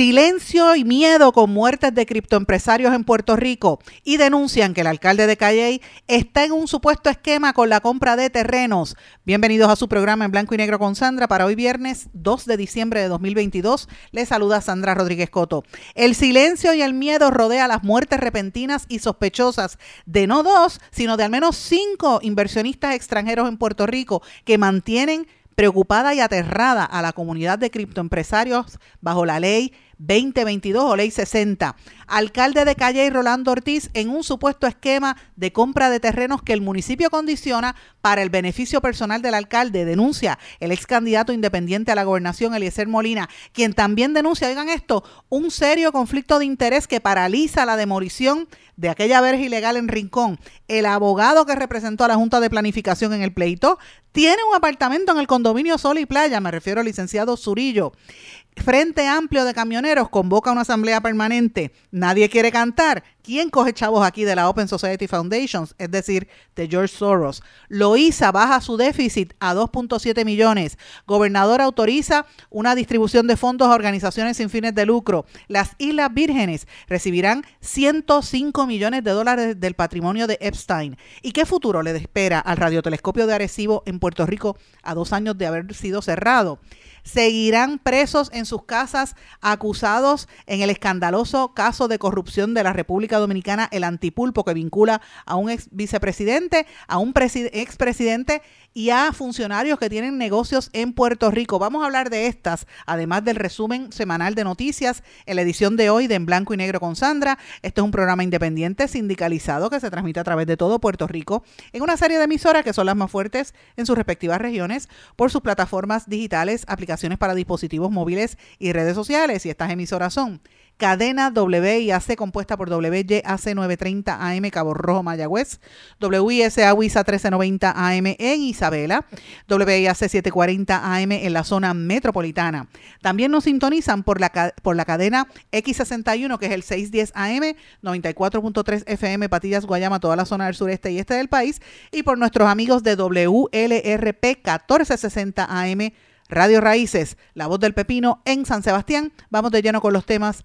Silencio y miedo con muertes de criptoempresarios en Puerto Rico y denuncian que el alcalde de Calley está en un supuesto esquema con la compra de terrenos. Bienvenidos a su programa en blanco y negro con Sandra para hoy viernes 2 de diciembre de 2022. Les saluda Sandra Rodríguez Coto. El silencio y el miedo rodea las muertes repentinas y sospechosas de no dos, sino de al menos cinco inversionistas extranjeros en Puerto Rico que mantienen preocupada y aterrada a la comunidad de criptoempresarios bajo la ley 2022 o ley 60. Alcalde de Calle y Rolando Ortiz en un supuesto esquema de compra de terrenos que el municipio condiciona para el beneficio personal del alcalde. Denuncia el ex candidato independiente a la gobernación, Eliezer Molina, quien también denuncia, oigan esto, un serio conflicto de interés que paraliza la demolición de aquella verja ilegal en Rincón. El abogado que representó a la Junta de Planificación en el pleito tiene un apartamento en el condominio Sol y Playa, me refiero al licenciado Zurillo. Frente Amplio de Camioneros convoca una asamblea permanente. Nadie quiere cantar. ¿Quién coge chavos aquí de la Open Society Foundations? Es decir, de George Soros. Loíza baja su déficit a 2.7 millones. Gobernador autoriza una distribución de fondos a organizaciones sin fines de lucro. Las Islas Vírgenes recibirán 105 millones de dólares del patrimonio de Epstein. ¿Y qué futuro le espera al radiotelescopio de Arecibo en Puerto Rico a dos años de haber sido cerrado? Seguirán presos en sus casas acusados en el escandaloso caso de corrupción de la República Dominicana, el antipulpo que vincula a un ex vicepresidente, a un expresidente y a funcionarios que tienen negocios en Puerto Rico. Vamos a hablar de estas, además del resumen semanal de noticias en la edición de hoy de En Blanco y Negro con Sandra. Este es un programa independiente sindicalizado que se transmite a través de todo Puerto Rico en una serie de emisoras que son las más fuertes en sus respectivas regiones por sus plataformas digitales, aplicaciones para dispositivos móviles y redes sociales. Y estas emisoras son cadena WIAC compuesta por WYAC 930 AM Cabo Rojo Mayagüez, WISA WISA 1390 AM en Isabela, WIAC 740 AM en la zona metropolitana. También nos sintonizan por la, por la cadena X61 que es el 610 AM, 94.3 FM Patillas Guayama, toda la zona del sureste y este del país y por nuestros amigos de WLRP 1460 AM Radio Raíces, La Voz del Pepino en San Sebastián. Vamos de lleno con los temas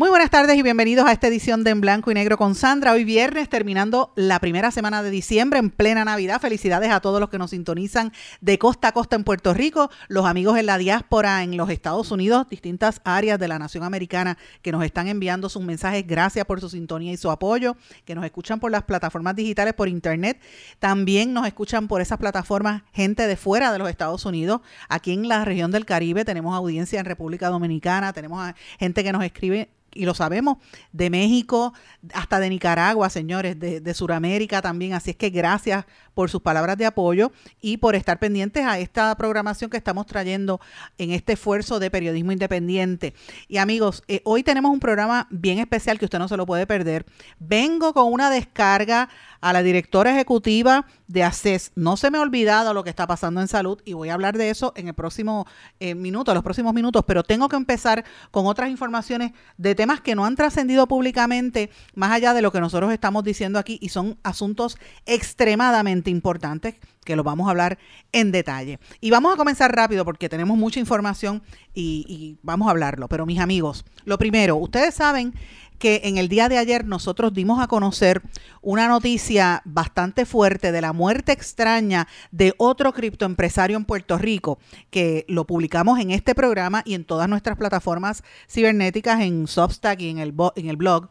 Muy buenas tardes y bienvenidos a esta edición de En Blanco y Negro con Sandra. Hoy viernes, terminando la primera semana de diciembre en plena Navidad. Felicidades a todos los que nos sintonizan de costa a costa en Puerto Rico, los amigos en la diáspora en los Estados Unidos, distintas áreas de la nación americana que nos están enviando sus mensajes. Gracias por su sintonía y su apoyo, que nos escuchan por las plataformas digitales, por internet. También nos escuchan por esas plataformas gente de fuera de los Estados Unidos. Aquí en la región del Caribe tenemos audiencia en República Dominicana, tenemos gente que nos escribe y lo sabemos, de México hasta de Nicaragua, señores, de, de Sudamérica también. Así es que gracias por sus palabras de apoyo y por estar pendientes a esta programación que estamos trayendo en este esfuerzo de periodismo independiente. Y amigos, eh, hoy tenemos un programa bien especial que usted no se lo puede perder. Vengo con una descarga a la directora ejecutiva de ACES. No se me ha olvidado lo que está pasando en salud y voy a hablar de eso en el próximo eh, minuto, los próximos minutos, pero tengo que empezar con otras informaciones de temas que no han trascendido públicamente más allá de lo que nosotros estamos diciendo aquí y son asuntos extremadamente importantes que lo vamos a hablar en detalle. Y vamos a comenzar rápido porque tenemos mucha información y, y vamos a hablarlo. Pero mis amigos, lo primero, ustedes saben que en el día de ayer nosotros dimos a conocer una noticia bastante fuerte de la muerte extraña de otro criptoempresario en Puerto Rico, que lo publicamos en este programa y en todas nuestras plataformas cibernéticas, en Substack y en el, en el blog.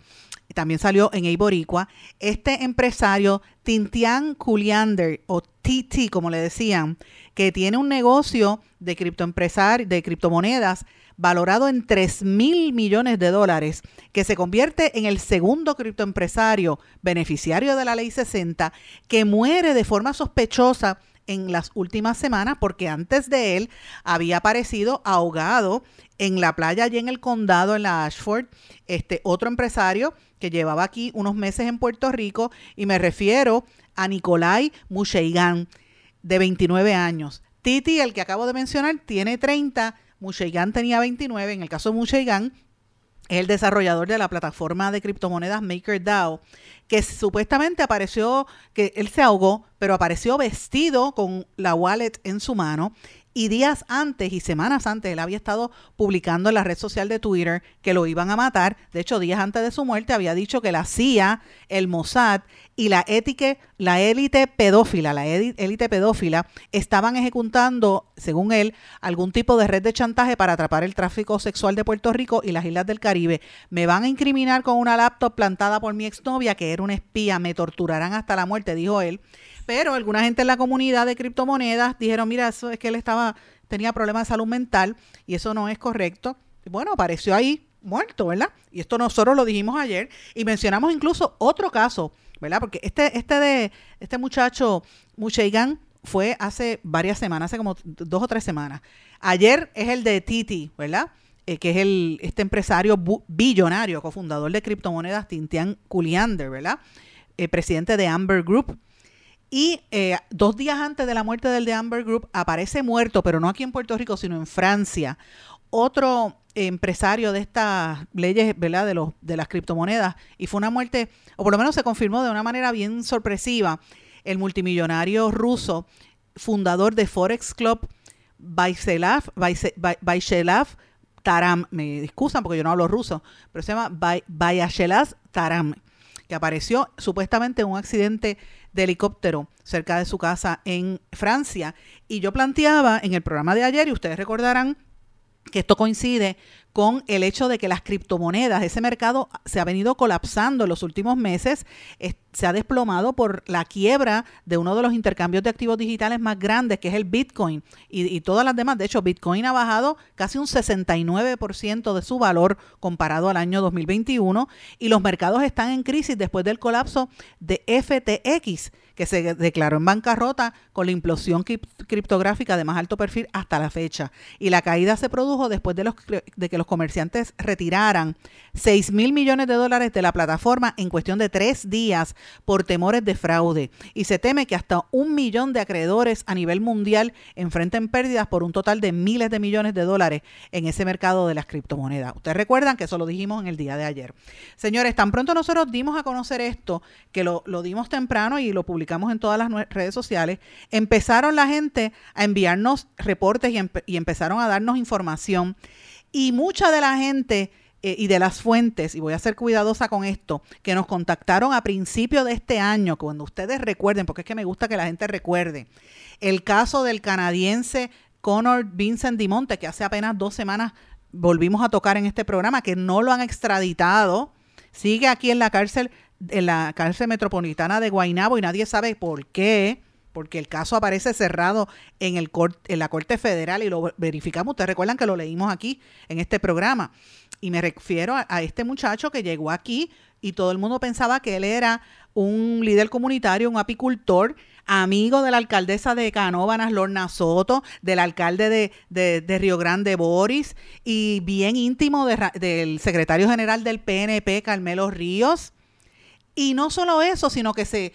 También salió en Eiboricua, este empresario Tintian Culiander o TT como le decían, que tiene un negocio de criptoempresario, de criptomonedas valorado en 3 mil millones de dólares, que se convierte en el segundo criptoempresario beneficiario de la ley 60, que muere de forma sospechosa en las últimas semanas porque antes de él había aparecido ahogado en la playa allí en el condado, en la Ashford, este otro empresario que llevaba aquí unos meses en Puerto Rico y me refiero a Nicolai Musheigan, de 29 años. Titi, el que acabo de mencionar, tiene 30, Musheigan tenía 29, en el caso de Musheigan, es el desarrollador de la plataforma de criptomonedas MakerDAO, que supuestamente apareció, que él se ahogó, pero apareció vestido con la wallet en su mano y días antes y semanas antes él había estado publicando en la red social de Twitter que lo iban a matar. De hecho, días antes de su muerte había dicho que la CIA, el Mossad y la ética, la élite pedófila, la élite pedófila estaban ejecutando, según él, algún tipo de red de chantaje para atrapar el tráfico sexual de Puerto Rico y las islas del Caribe. Me van a incriminar con una laptop plantada por mi exnovia que era una espía, me torturarán hasta la muerte, dijo él. Pero alguna gente en la comunidad de criptomonedas dijeron, mira, eso es que él estaba, tenía problemas de salud mental y eso no es correcto. Bueno, apareció ahí muerto, ¿verdad? Y esto nosotros lo dijimos ayer y mencionamos incluso otro caso, ¿verdad? Porque este, este de este muchacho, Mucheigan, fue hace varias semanas, hace como dos o tres semanas. Ayer es el de Titi, ¿verdad? Eh, que es el, este empresario billonario, cofundador de criptomonedas, Tintian Kuliander, ¿verdad? Eh, presidente de Amber Group. Y eh, dos días antes de la muerte del de Amber Group aparece muerto, pero no aquí en Puerto Rico, sino en Francia, otro empresario de estas leyes, ¿verdad? De, los, de las criptomonedas. Y fue una muerte, o por lo menos se confirmó de una manera bien sorpresiva, el multimillonario ruso, fundador de Forex Club, Vaiselav, Taram, me excusan porque yo no hablo ruso, pero se llama Vayashelav Taram, que apareció supuestamente en un accidente de helicóptero cerca de su casa en Francia. Y yo planteaba en el programa de ayer, y ustedes recordarán que esto coincide con el hecho de que las criptomonedas, ese mercado se ha venido colapsando en los últimos meses, se ha desplomado por la quiebra de uno de los intercambios de activos digitales más grandes, que es el Bitcoin, y, y todas las demás. De hecho, Bitcoin ha bajado casi un 69% de su valor comparado al año 2021, y los mercados están en crisis después del colapso de FTX que se declaró en bancarrota con la implosión criptográfica de más alto perfil hasta la fecha. Y la caída se produjo después de, los, de que los comerciantes retiraran 6 mil millones de dólares de la plataforma en cuestión de tres días por temores de fraude. Y se teme que hasta un millón de acreedores a nivel mundial enfrenten pérdidas por un total de miles de millones de dólares en ese mercado de las criptomonedas. Ustedes recuerdan que eso lo dijimos en el día de ayer. Señores, tan pronto nosotros dimos a conocer esto, que lo, lo dimos temprano y lo publicamos en todas las redes sociales, empezaron la gente a enviarnos reportes y, empezaron a darnos información. Y mucha de la gente eh, y de las fuentes, y voy a ser cuidadosa con esto, que nos contactaron a principio de este año, cuando ustedes recuerden, porque es que me gusta que la gente recuerde, el caso del canadiense Connor Vincent Dimonte, que hace apenas dos semanas volvimos a tocar en este programa, que no lo han extraditado, sigue aquí en la cárcel en la cárcel metropolitana de Guaynabo y nadie sabe por qué, porque el caso aparece cerrado en, el en la Corte Federal y lo verificamos. Ustedes recuerdan que lo leímos aquí en este programa. Y me refiero a, este muchacho que llegó aquí y todo el mundo pensaba que él era un líder comunitario, un apicultor, amigo de la alcaldesa de Canóvanas, Lorna Soto, del alcalde de, Río Grande, Boris, y bien íntimo del secretario general del PNP, Carmelo Ríos. Y no solo eso, sino que se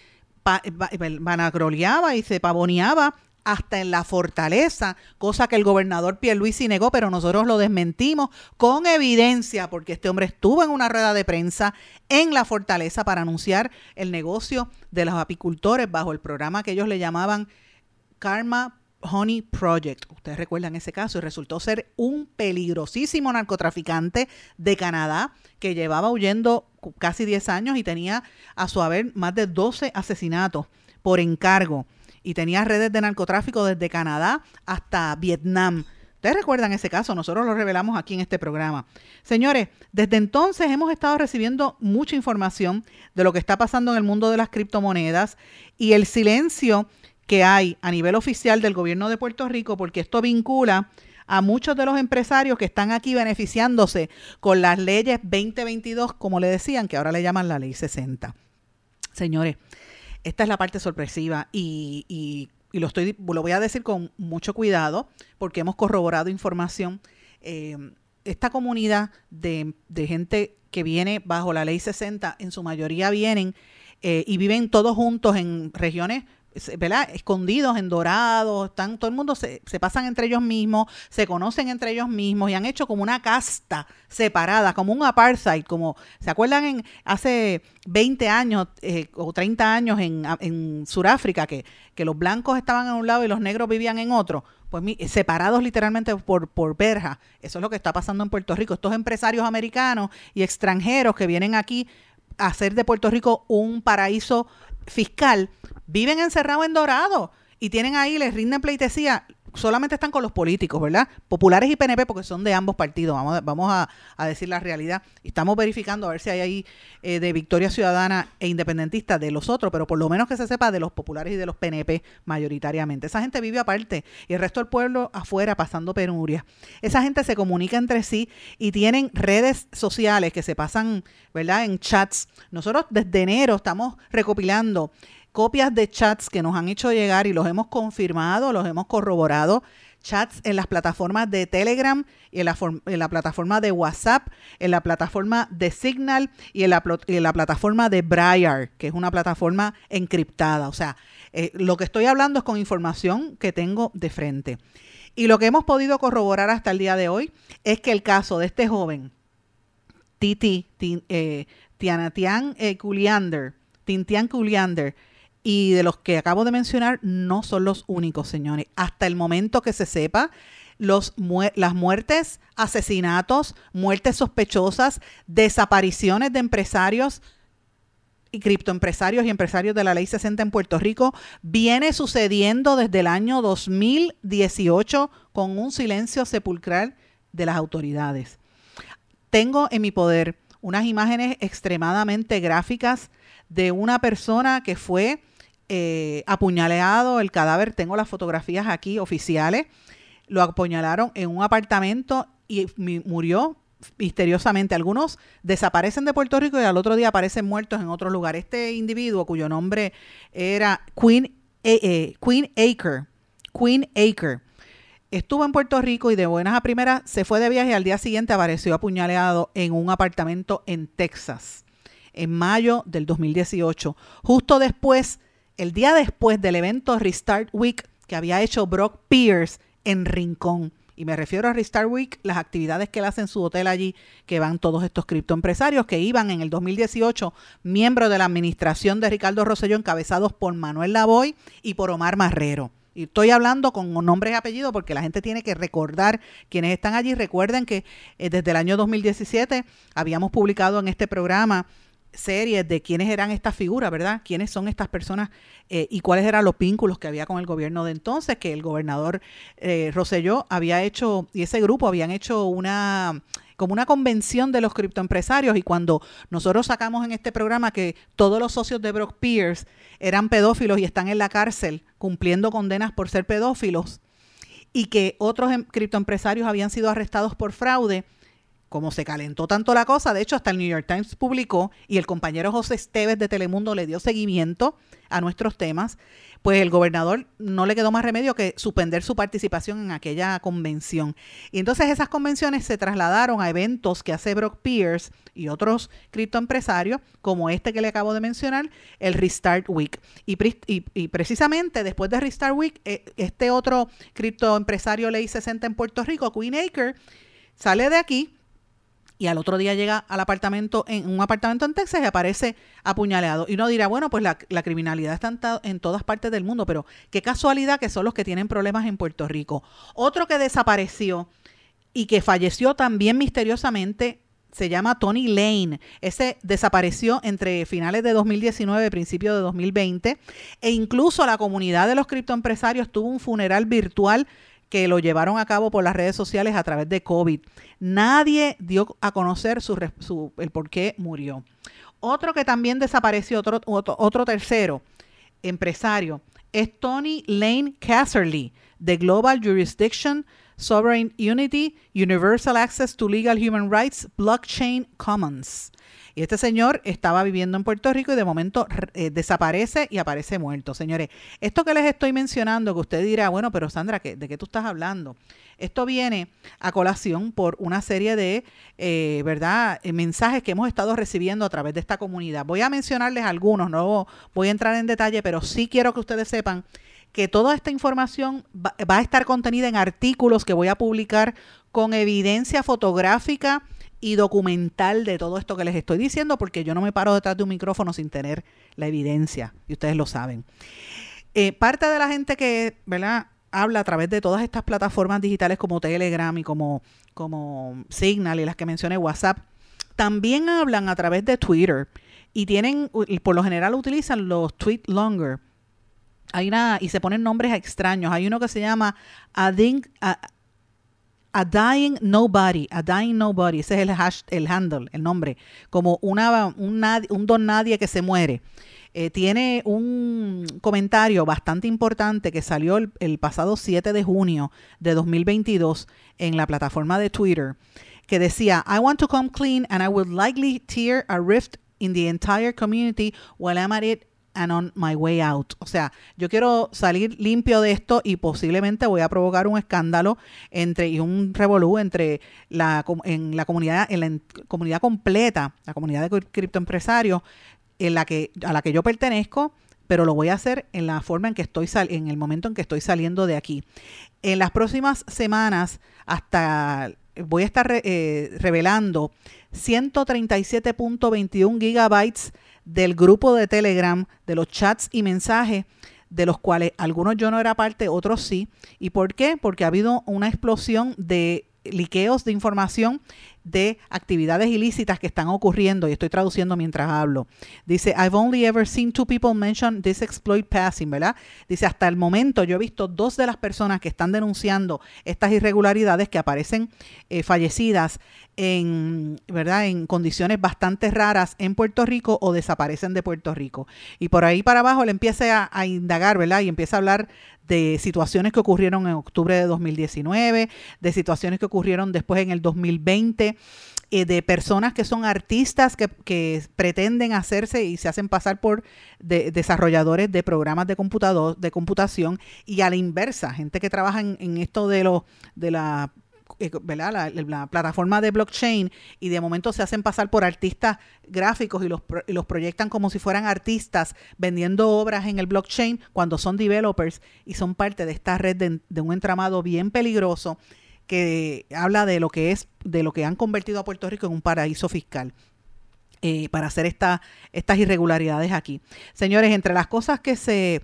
vanagroleaba y se pavoneaba hasta en la fortaleza, cosa que el gobernador Pierluisi negó, pero nosotros lo desmentimos con evidencia, porque este hombre estuvo en una rueda de prensa en la fortaleza para anunciar el negocio de los apicultores bajo el programa que ellos le llamaban Karma Honey Project. Ustedes recuerdan ese caso y resultó ser un peligrosísimo narcotraficante de Canadá que llevaba huyendo casi 10 años y tenía a su haber más de 12 asesinatos por encargo y tenía redes de narcotráfico desde Canadá hasta Vietnam. Ustedes recuerdan ese caso, nosotros lo revelamos aquí en este programa. Señores, desde entonces hemos estado recibiendo mucha información de lo que está pasando en el mundo de las criptomonedas y el silencio que hay a nivel oficial del gobierno de Puerto Rico, porque esto vincula a muchos de los empresarios que están aquí beneficiándose con las leyes 2022, como le decían, que ahora le llaman la ley 60. Señores, esta es la parte sorpresiva y, lo, estoy, lo voy a decir con mucho cuidado porque hemos corroborado información. Eh, esta comunidad de, de, gente que viene bajo la ley 60, en su mayoría vienen eh, y viven todos juntos en regiones ¿verdad? escondidos en dorados, están, todo el mundo se, se, pasan entre ellos mismos, se conocen entre ellos mismos y han hecho como una casta separada, como un apartheid, como, ¿se acuerdan en hace 20 años eh, o 30 años en, en Sudáfrica que, que los blancos estaban en un lado y los negros vivían en otro? Pues separados literalmente por, por verja. Eso es lo que está pasando en Puerto Rico. Estos empresarios americanos y extranjeros que vienen aquí a hacer de Puerto Rico un paraíso fiscal, viven encerrados en Dorado y tienen ahí, les rinden pleitesía solamente están con los políticos, ¿verdad? Populares y PNP, porque son de ambos partidos, vamos, a, decir la realidad. Estamos verificando a ver si hay ahí eh, de Victoria Ciudadana e Independentista de los otros, pero por lo menos que se sepa de los populares y de los PNP mayoritariamente. Esa gente vive aparte y el resto del pueblo afuera pasando penuria. Esa gente se comunica entre sí y tienen redes sociales que se pasan, ¿verdad? En chats. Nosotros desde enero estamos recopilando copias de chats que nos han hecho llegar y los hemos confirmado, los hemos corroborado, chats en las plataformas de Telegram y en la, plataforma de WhatsApp, en la plataforma de Signal y en la, plataforma de Briar, que es una plataforma encriptada. O sea, eh, lo que estoy hablando es con información que tengo de frente. Y lo que hemos podido corroborar hasta el día de hoy es que el caso de este joven, Titi, eh, Tianatian eh, Culiander, Tintian Culiander, y de los que acabo de mencionar no son los únicos, señores. Hasta el momento que se sepa, los las muertes, asesinatos, muertes sospechosas, desapariciones de empresarios y criptoempresarios y empresarios de la ley 60 en Puerto Rico viene sucediendo desde el año 2018 con un silencio sepulcral de las autoridades. Tengo en mi poder unas imágenes extremadamente gráficas de una persona que fue eh, apuñaleado el cadáver, tengo las fotografías aquí oficiales, lo apuñalaron en un apartamento y murió misteriosamente. Algunos desaparecen de Puerto Rico y al otro día aparecen muertos en otro lugar. Este individuo, cuyo nombre era Queen, eh, eh, Queen Acre, Queen Acre, estuvo en Puerto Rico y de buenas a primeras se fue de viaje y al día siguiente apareció apuñaleado en un apartamento en Texas, en mayo del 2018, justo después el día después del evento Restart Week que había hecho Brock Pierce en Rincón. Y me refiero a Restart Week, las actividades que él hace en su hotel allí, que van todos estos criptoempresarios que iban en el 2018, miembros de la administración de Ricardo Rosselló, encabezados por Manuel Lavoy y por Omar Marrero. Y estoy hablando con nombres y apellidos porque la gente tiene que recordar quienes están allí. Recuerden que eh, desde el año 2017 habíamos publicado en este programa series de quiénes eran estas figuras, ¿verdad? ¿Quiénes son estas personas eh, y cuáles eran los vínculos que había con el gobierno de entonces? Que el gobernador eh, Rosselló había hecho, y ese grupo habían hecho una como una convención de los criptoempresarios y cuando nosotros sacamos en este programa que todos los socios de Brock Pierce eran pedófilos y están en la cárcel cumpliendo condenas por ser pedófilos y que otros em, criptoempresarios habían sido arrestados por fraude, como se calentó tanto la cosa, de hecho hasta el New York Times publicó y el compañero José Esteves de Telemundo le dio seguimiento a nuestros temas, pues el gobernador no le quedó más remedio que suspender su participación en aquella convención. Y entonces esas convenciones se trasladaron a eventos que hace Brock Pierce y otros criptoempresarios, como este que le acabo de mencionar, el Restart Week. Y, precisamente después de Restart Week, eh, este otro criptoempresario ley 60 en Puerto Rico, Queen Acre, sale de aquí y al otro día llega al apartamento, en un apartamento en Texas y aparece apuñaleado. Y uno dirá, bueno, pues la, criminalidad está en, todas partes del mundo, pero qué casualidad que son los que tienen problemas en Puerto Rico. Otro que desapareció y que falleció también misteriosamente se llama Tony Lane. Ese desapareció entre finales de 2019 y principios de 2020 e incluso la comunidad de los criptoempresarios tuvo un funeral virtual que lo llevaron a cabo por las redes sociales a través de COVID. Nadie dio a conocer su, el por qué murió. Otro que también desapareció, otro, otro, tercero, empresario, es Tony Lane Casserly, de Global Jurisdiction Sovereign Unity, Universal Access to Legal Human Rights, Blockchain Commons. Y este señor estaba viviendo en Puerto Rico y de momento eh, desaparece y aparece muerto. Señores, esto que les estoy mencionando, que usted dirá, bueno, pero Sandra, ¿de qué tú estás hablando? Esto viene a colación por una serie de, eh, ¿verdad?, eh, mensajes que hemos estado recibiendo a través de esta comunidad. Voy a mencionarles algunos, no voy a entrar en detalle, pero sí quiero que ustedes sepan que toda esta información va, a estar contenida en artículos que voy a publicar con evidencia fotográfica y documental de todo esto que les estoy diciendo, porque yo no me paro detrás de un micrófono sin tener la evidencia, y ustedes lo saben. Eh, parte de la gente que, habla a través de todas estas plataformas digitales como Telegram y como, como Signal y las que mencioné, WhatsApp, también hablan a través de Twitter y tienen, por lo general utilizan los tweet longer. Hay una, y se ponen nombres extraños. Hay uno que se llama a Dying Nobody, A Dying Nobody, ese es el, hash, el handle, el nombre, como una, un, un don nadie que se muere. Eh, tiene un comentario bastante importante que salió el, el, pasado 7 de junio de 2022 en la plataforma de Twitter, que decía, I want to come clean and I would likely tear a rift in the entire community while I'm at it and on my way out. O sea, yo quiero salir limpio de esto y posiblemente voy a provocar un escándalo entre y un revolú entre la en la comunidad en la comunidad completa, la comunidad de criptoempresarios en la que a la que yo pertenezco, pero lo voy a hacer en la forma en que estoy sal en el momento en que estoy saliendo de aquí. En las próximas semanas hasta voy a estar eh, revelando 137.21 gigabytes del grupo de Telegram, de los chats y mensajes, de los cuales algunos yo no era parte, otros sí. ¿Y por qué? Porque ha habido una explosión de liqueos de información de actividades ilícitas que están ocurriendo y estoy traduciendo mientras hablo. Dice, I've only ever seen two people mention this exploit passing, ¿verdad? Dice, hasta el momento yo he visto dos de las personas que están denunciando estas irregularidades que aparecen eh, fallecidas en, ¿verdad? en condiciones bastante raras en Puerto Rico o desaparecen de Puerto Rico. Y por ahí para abajo le empieza a, a indagar, ¿verdad? Y empieza a hablar de situaciones que ocurrieron en octubre de 2019, de situaciones que ocurrieron después en el 2020, eh, de personas que son artistas que, que, pretenden hacerse y se hacen pasar por desarrolladores de programas de, computador, de computación y a la inversa, gente que trabaja en, en esto de, lo, de la eh, la, plataforma de blockchain y de momento se hacen pasar por artistas gráficos y los, proyectan como si fueran artistas vendiendo obras en el blockchain cuando son developers y son parte de esta red de, un entramado bien peligroso que habla de lo que es, de lo que han convertido a Puerto Rico en un paraíso fiscal. Eh, para hacer esta, estas irregularidades aquí. Señores, entre las cosas que se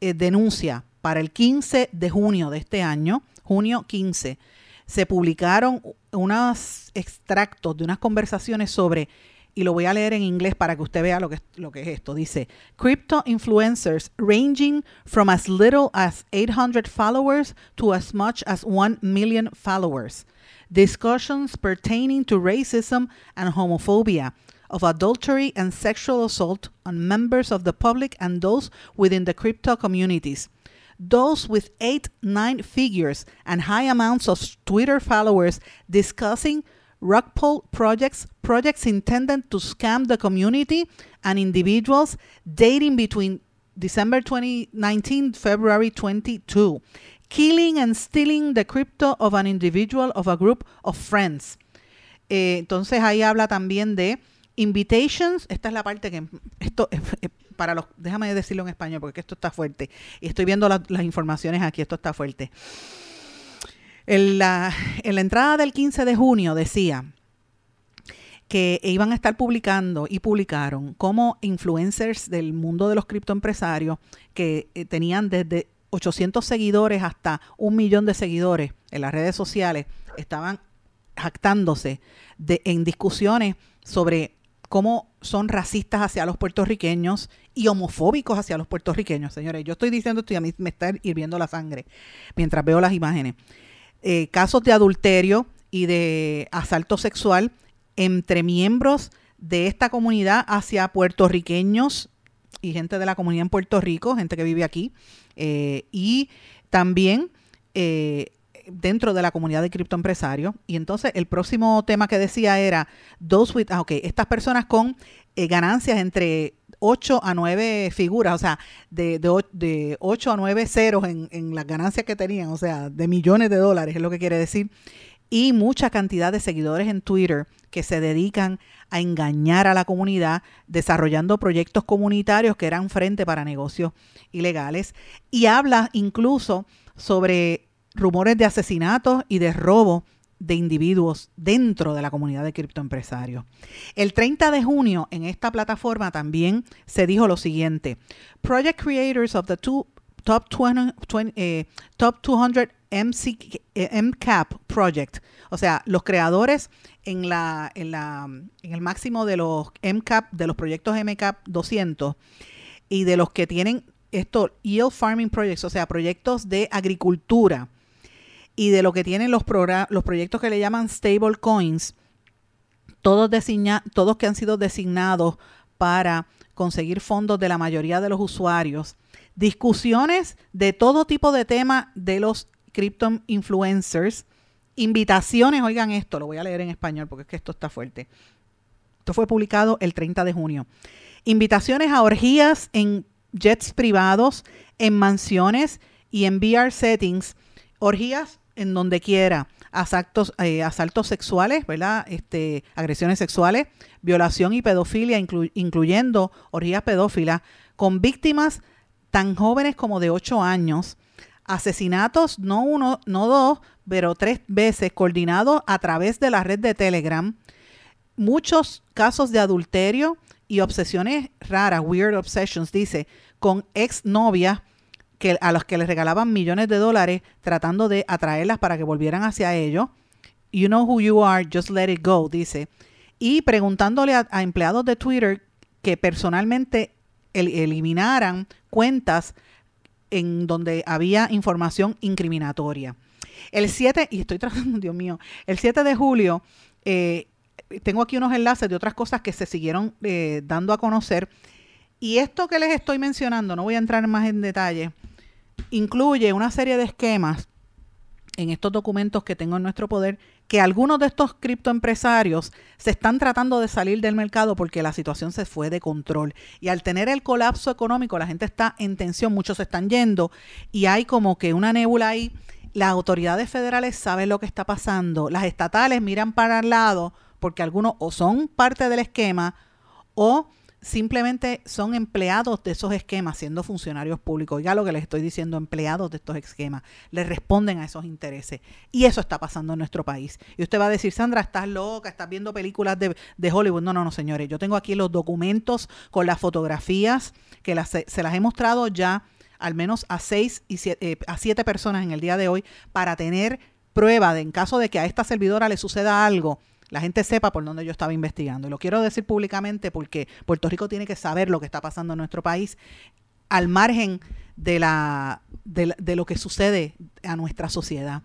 eh, denuncia para el 15 de junio de este año, junio 15, se publicaron unos extractos de unas conversaciones sobre, y lo voy a leer en inglés para que usted vea lo que, lo que es esto. Dice, crypto influencers ranging from as little as 800 followers to as much as 1 million followers. Discussions pertaining to racism and homophobia, of adultery and sexual assault on members of the public and those within the crypto communities those with eight, nine figures, and high amounts of Twitter followers discussing rug pull projects, projects intended to scam the community and individuals dating between December 2019 February 22, killing and stealing the crypto of an individual of a group of friends. Eh, entonces ahí habla también de invitations, esta es la parte que esto eh, para los, déjame decirlo en español porque esto está fuerte. Y estoy viendo las informaciones aquí, esto está fuerte. En la, en la entrada del 15 de junio decía que iban a estar publicando y publicaron como influencers del mundo de los criptoempresarios que eh, tenían desde 800 seguidores hasta un millón de seguidores en las redes sociales, estaban jactándose de, en discusiones sobre cómo son racistas hacia los puertorriqueños y homofóbicos hacia los puertorriqueños, señores. Yo estoy diciendo esto y a mí me está hirviendo la sangre mientras veo las imágenes. Eh, casos de adulterio y de asalto sexual entre miembros de esta comunidad hacia puertorriqueños y gente de la comunidad en Puerto Rico, gente que vive aquí, eh, y también eh, dentro de la comunidad de criptoempresarios. Y entonces el próximo tema que decía era, those with, ah, ok, estas personas con eh, ganancias entre 8 a 9 figuras, o sea, de, de, 8 a 9 ceros en las ganancias que tenían, o sea, de millones de dólares es lo que quiere decir, y mucha cantidad de seguidores en Twitter que se dedican a engañar a la comunidad desarrollando proyectos comunitarios que eran frente para negocios ilegales y habla incluso sobre rumores de asesinatos y de robo de individuos dentro de la comunidad de criptoempresarios. El 30 de junio en esta plataforma también se dijo lo siguiente, Project Creators of the two, Top, 20, eh, top 200 MC, MCAP Project, o sea, los creadores en, la, en, la, en el máximo de los MCAP, de los proyectos MCAP 200 y de los que tienen estos Yield Farming Projects, o sea, proyectos de agricultura y de lo que tienen los, los proyectos que le llaman stable coins, todos, todos que han sido designados para conseguir fondos de la mayoría de los usuarios, discusiones de todo tipo de tema de los crypto influencers, invitaciones, oigan esto, lo voy a leer en español porque es que esto está fuerte. Esto fue publicado el 30 de junio. Invitaciones a orgías en jets privados, en mansiones y en VR settings. Orgías en donde quiera, asaltos, eh, asaltos sexuales, ¿verdad? Este, agresiones sexuales, violación y pedofilia, incluyendo orgías pedófilas, con víctimas tan jóvenes como de 8 años, asesinatos, no uno, no dos, pero tres veces, coordinados a través de la red de Telegram, muchos casos de adulterio y obsesiones raras, weird obsessions, dice, con ex novias a los que les regalaban millones de dólares tratando de atraerlas para que volvieran hacia ellos. You know who you are, just let it go, dice. Y preguntándole a, empleados de Twitter que personalmente eliminaran cuentas en donde había información incriminatoria. El 7, y estoy tratando, Dios mío, el 7 de julio, eh, tengo aquí unos enlaces de otras cosas que se siguieron eh, dando a conocer y esto que les estoy mencionando, no voy a entrar más en detalle, incluye una serie de esquemas en estos documentos que tengo en nuestro poder que algunos de estos criptoempresarios se están tratando de salir del mercado porque la situación se fue de control. Y al tener el colapso económico, la gente está en tensión, muchos se están yendo y hay como que una nébula ahí. Las autoridades federales saben lo que está pasando, las estatales miran para el lado porque algunos o son parte del esquema o simplemente son empleados de esos esquemas, siendo funcionarios públicos. Ya lo que les estoy diciendo, empleados de estos esquemas, les responden a esos intereses. Y eso está pasando en nuestro país. Y usted va a decir, Sandra, estás loca, estás viendo películas de, Hollywood. No, no, no, señores. Yo tengo aquí los documentos con las fotografías que se las he mostrado ya al menos a seis y siete, eh, a siete personas en el día de hoy para tener prueba de en caso de que a esta servidora le suceda algo, la gente sepa por dónde yo estaba investigando. Y lo quiero decir públicamente porque Puerto Rico tiene que saber lo que está pasando en nuestro país al margen de, la, de, lo que sucede a nuestra sociedad.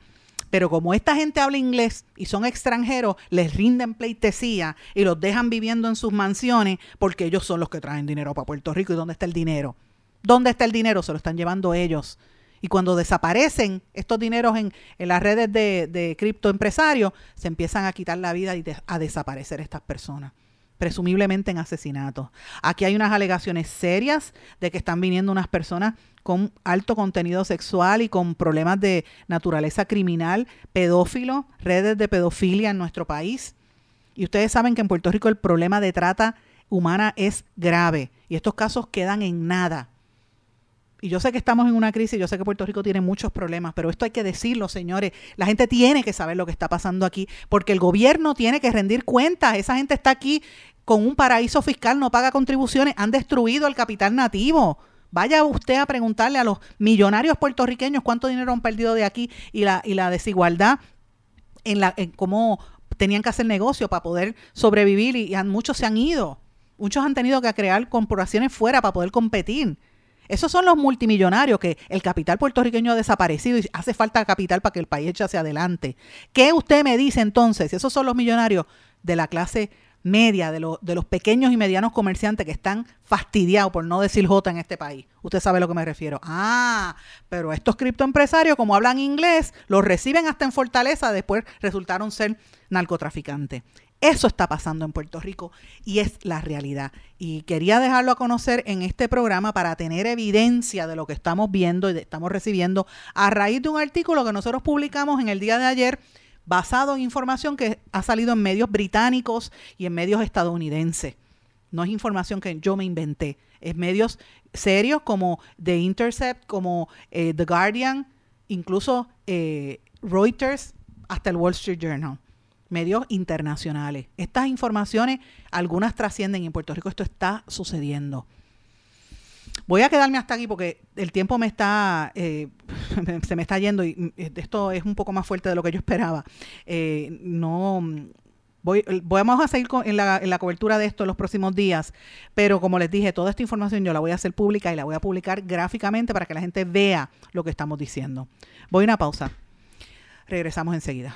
Pero como esta gente habla inglés y son extranjeros, les rinden pleitesía y los dejan viviendo en sus mansiones porque ellos son los que traen dinero para Puerto Rico. ¿Y dónde está el dinero? ¿Dónde está el dinero? Se lo están llevando ellos. Y cuando desaparecen estos dineros en, las redes de, de criptoempresarios, se empiezan a quitar la vida y a desaparecer estas personas presumiblemente en asesinatos. Aquí hay unas alegaciones serias de que están viniendo unas personas con alto contenido sexual y con problemas de naturaleza criminal, pedófilo, redes de pedofilia en nuestro país. Y ustedes saben que en Puerto Rico el problema de trata humana es grave y estos casos quedan en nada y yo sé que estamos en una crisis, yo sé que Puerto Rico tiene muchos problemas, pero esto hay que decirlo, señores. La gente tiene que saber lo que está pasando aquí, porque el gobierno tiene que rendir cuentas. Esa gente está aquí con un paraíso fiscal, no paga contribuciones, han destruido el capital nativo. Vaya usted a preguntarle a los millonarios puertorriqueños cuánto dinero han perdido de aquí y la, y la desigualdad en, la, en cómo tenían que hacer negocio para poder sobrevivir y, y muchos se han ido. Muchos han tenido que crear corporaciones fuera para poder competir. Esos son los multimillonarios que el capital puertorriqueño ha desaparecido y hace falta capital para que el país eche hacia adelante. ¿Qué usted me dice entonces? Esos son los millonarios de la clase media, de, los pequeños y medianos comerciantes que están fastidiados, por no decir J en este país. Usted sabe a lo que me refiero. Ah, pero estos criptoempresarios, como hablan inglés, los reciben hasta en Fortaleza, después resultaron ser narcotraficantes. Eso está pasando en Puerto Rico y es la realidad. Y quería dejarlo a conocer en este programa para tener evidencia de lo que estamos viendo y estamos recibiendo a raíz de un artículo que nosotros publicamos en el día de ayer basado en información que ha salido en medios británicos y en medios estadounidenses. No es información que yo me inventé, es medios serios como The Intercept, como eh, The Guardian, incluso eh, Reuters, hasta el Wall Street Journal, medios internacionales. Estas informaciones, algunas trascienden en Puerto Rico esto está sucediendo. Voy a quedarme hasta aquí porque el tiempo me está, eh, se me está yendo y mm, esto es un poco más fuerte de lo que yo esperaba. Eh, no, voy, vamos a seguir en, la, en, la, cobertura de esto en los próximos días, pero como les dije, toda esta información yo la voy a hacer pública y la voy a publicar gráficamente para que la gente vea lo que estamos diciendo. Voy a una pausa. Regresamos enseguida.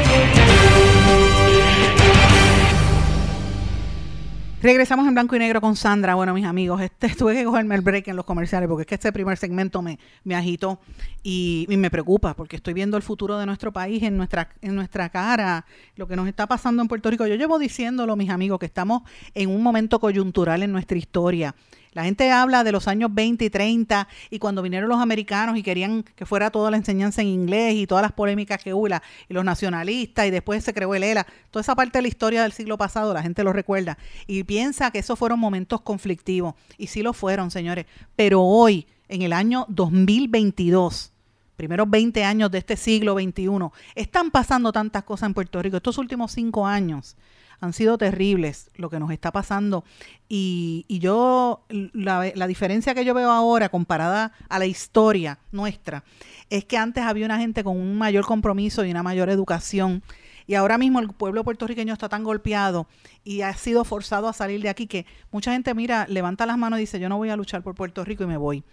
Regresamos en blanco y negro con Sandra. Bueno, mis amigos, este, tuve que cogerme el break en los comerciales porque es que este primer segmento me, me agitó y, me preocupa porque estoy viendo el futuro de nuestro país en nuestra, en nuestra cara, lo que nos está pasando en Puerto Rico. Yo llevo diciéndolo, mis amigos, que estamos en un momento coyuntural en nuestra historia. La gente habla de los años 20 y 30 y cuando vinieron los americanos y querían que fuera toda la enseñanza en inglés y todas las polémicas que hubo y, los nacionalistas y después se creó el ELA. Toda esa parte de la historia del siglo pasado la gente lo recuerda y piensa que esos fueron momentos conflictivos. Y sí lo fueron, señores. Pero hoy, en el año 2022, primeros 20 años de este siglo XXI, están pasando tantas cosas en Puerto Rico. Estos últimos cinco años han sido terribles lo que nos está pasando. Y, yo, la, la, diferencia que yo veo ahora comparada a la historia nuestra, es que antes había una gente con un mayor compromiso y una mayor educación. Y ahora mismo el pueblo puertorriqueño está tan golpeado y ha sido forzado a salir de aquí que mucha gente, mira, levanta las manos y dice, yo no voy a luchar por Puerto Rico y me voy.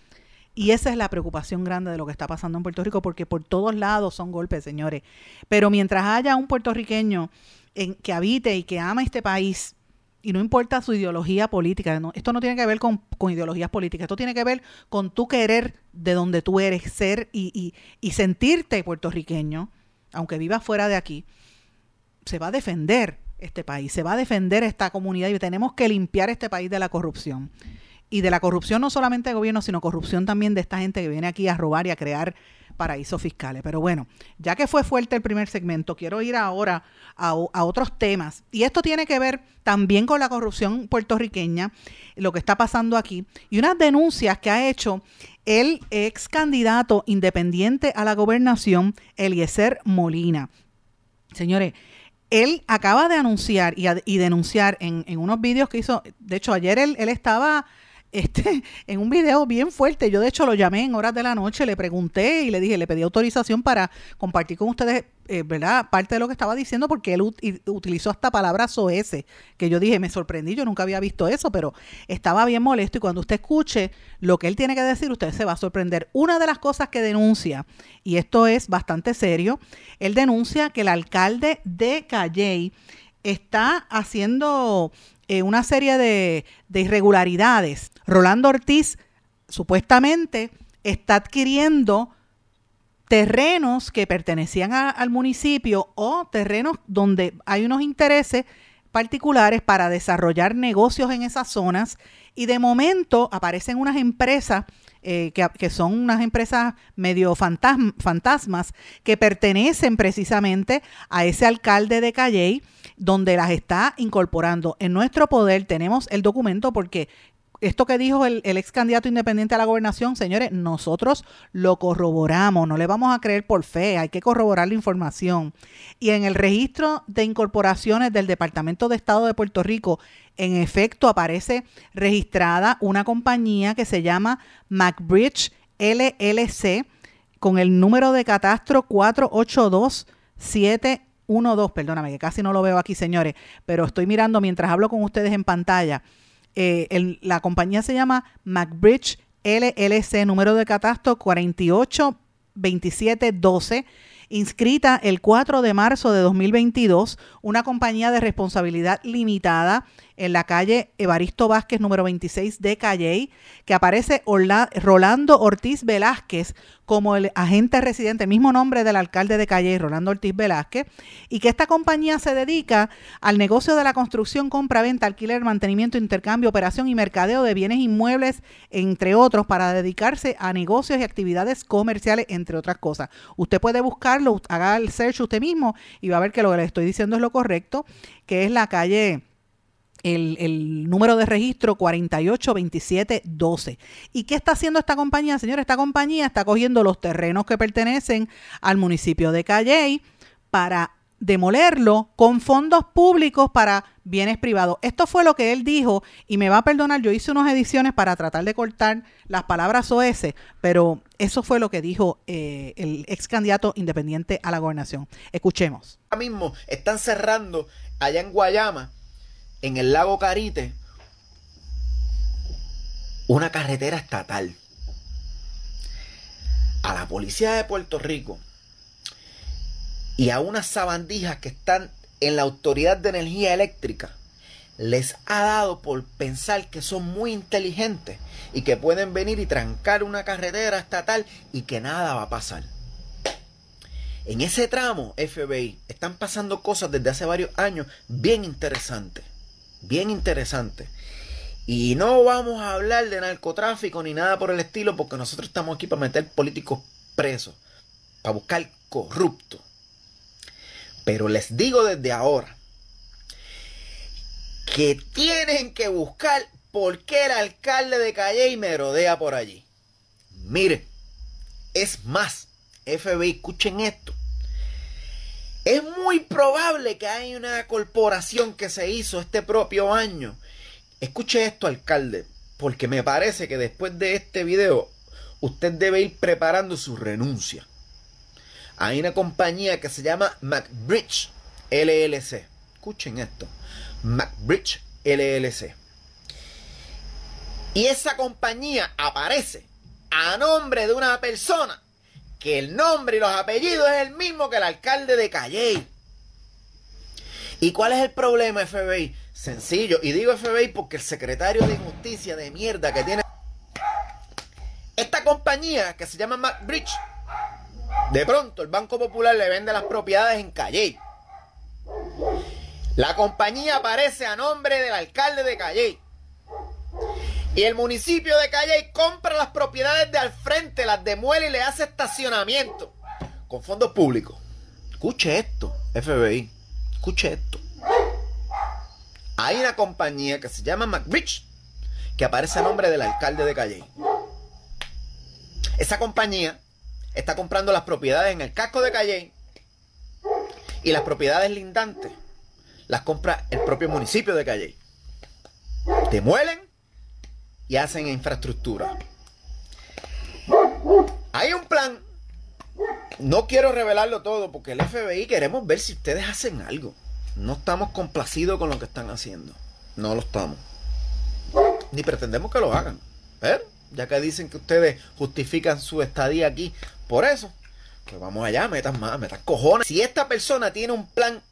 Y esa es la preocupación grande de lo que está pasando en Puerto Rico, porque por todos lados son golpes, señores. Pero mientras haya un puertorriqueño que habite y que ama este país, y no importa su ideología política, esto no tiene que ver con, ideologías políticas, esto tiene que ver con tu querer de donde tú eres, ser y, y sentirte puertorriqueño, aunque vivas fuera de aquí, se va a defender este país, se va a defender esta comunidad y tenemos que limpiar este país de la corrupción. Y de la corrupción no solamente del gobierno, sino corrupción también de esta gente que viene aquí a robar y a crear paraísos fiscales. Pero bueno, ya que fue fuerte el primer segmento, quiero ir ahora a, otros temas. Y esto tiene que ver también con la corrupción puertorriqueña, lo que está pasando aquí, y unas denuncias que ha hecho el ex candidato independiente a la gobernación, Eliezer Molina. Señores, él acaba de anunciar y, denunciar en, unos vídeos que hizo, de hecho ayer él estaba este, en un video bien fuerte. Yo de hecho lo llamé en horas de la noche, le pregunté y le dije, le pedí autorización para compartir con ustedes, eh, ¿verdad? Parte de lo que estaba diciendo porque él utilizó hasta palabras OS, que yo dije, me sorprendí, yo nunca había visto eso, pero estaba bien molesto y cuando usted escuche lo que él tiene que decir, usted se va a sorprender. Una de las cosas que denuncia, y esto es bastante serio, él denuncia que el alcalde de Calley está haciendo eh, una serie de, irregularidades. Rolando Ortiz supuestamente está adquiriendo terrenos que pertenecían al municipio o terrenos donde hay unos intereses particulares para desarrollar negocios en esas zonas y de momento aparecen unas empresas eh, que, son unas empresas medio fantasmas que pertenecen precisamente a ese alcalde de Calley donde las está incorporando. En nuestro poder tenemos el documento porque esto que dijo el, ex candidato independiente a la gobernación, señores, nosotros lo corroboramos, no le vamos a creer por fe, hay que corroborar la información. Y en el registro de incorporaciones del Departamento de Estado de Puerto Rico, en efecto aparece registrada una compañía que se llama McBridge LLC con el número de catastro 482712, perdóname que casi no lo veo aquí, señores, pero estoy mirando mientras hablo con ustedes en pantalla. Eh, la compañía se llama McBridge LLC, número de catastro 482712 inscrita el 4 de marzo de 2022, una compañía de responsabilidad limitada en la calle Evaristo Vázquez número 26 de Calley, que aparece Rolando Ortiz Velázquez como el agente residente, mismo nombre del alcalde de Calley, Rolando Ortiz Velázquez, y que esta compañía se dedica al negocio de la construcción, compra, venta, alquiler, mantenimiento, intercambio, operación y mercadeo de bienes inmuebles, entre otros, para dedicarse a negocios y actividades comerciales, entre otras cosas. Usted puede buscarlo, haga el search usted mismo y va a ver que lo que le estoy diciendo es lo correcto, que es la calle el, número de registro 482712. ¿Y qué está haciendo esta compañía? Señor, esta compañía está cogiendo los terrenos que pertenecen al municipio de Calley para demolerlo con fondos públicos para bienes privados. Esto fue lo que él dijo y me va a perdonar, yo hice unas ediciones para tratar de cortar las palabras OS, pero eso fue lo que dijo eh, el ex candidato independiente a la gobernación. Escuchemos. Ahora mismo están cerrando allá en Guayama en el lago Carite una carretera estatal. A la policía de Puerto Rico y a unas sabandijas que están en la Autoridad de Energía Eléctrica les ha dado por pensar que son muy inteligentes y que pueden venir y trancar una carretera estatal y que nada va a pasar. En ese tramo, FBI, están pasando cosas desde hace varios años bien interesantes bien interesante. Y no vamos a hablar de narcotráfico ni nada por el estilo, porque nosotros estamos aquí para meter políticos presos, para buscar corruptos. Pero les digo desde ahora que tienen que buscar por qué el alcalde de Calle me rodea por allí. Mire, es más, FBI, escuchen esto. Es muy probable que haya una corporación que se hizo este propio año. Escuche esto, alcalde, porque me parece que después de este video usted debe ir preparando su renuncia. Hay una compañía que se llama McBridge LLC. Escuchen esto. McBridge LLC. Y esa compañía aparece a nombre de una persona que el nombre y los apellidos es el mismo que el alcalde de Calley. ¿Y cuál es el problema, FBI? Sencillo, y digo FBI porque el secretario de Justicia de mierda que tiene esta compañía que se llama McBridge, de pronto el Banco Popular le vende las propiedades en Calley. La compañía aparece a nombre del alcalde de Calley. Y el municipio de Calle compra las propiedades de al frente, las demuele y le hace estacionamiento con fondos públicos. Escuche esto, FBI. Escuche esto. Hay una compañía que se llama McRich que aparece a nombre del alcalde de Calle. Esa compañía está comprando las propiedades en el casco de Calle y las propiedades lindantes las compra el propio municipio de Calle. Demuelen y hacen infraestructura. Hay un plan. No quiero revelarlo todo porque el FBI queremos ver si ustedes hacen algo. No estamos complacidos con lo que están haciendo. No lo estamos. Ni pretendemos que lo hagan. Pero, ya que dicen que ustedes justifican su estadía aquí por eso, pues vamos allá, metan más, metan cojones. Si esta persona tiene un plan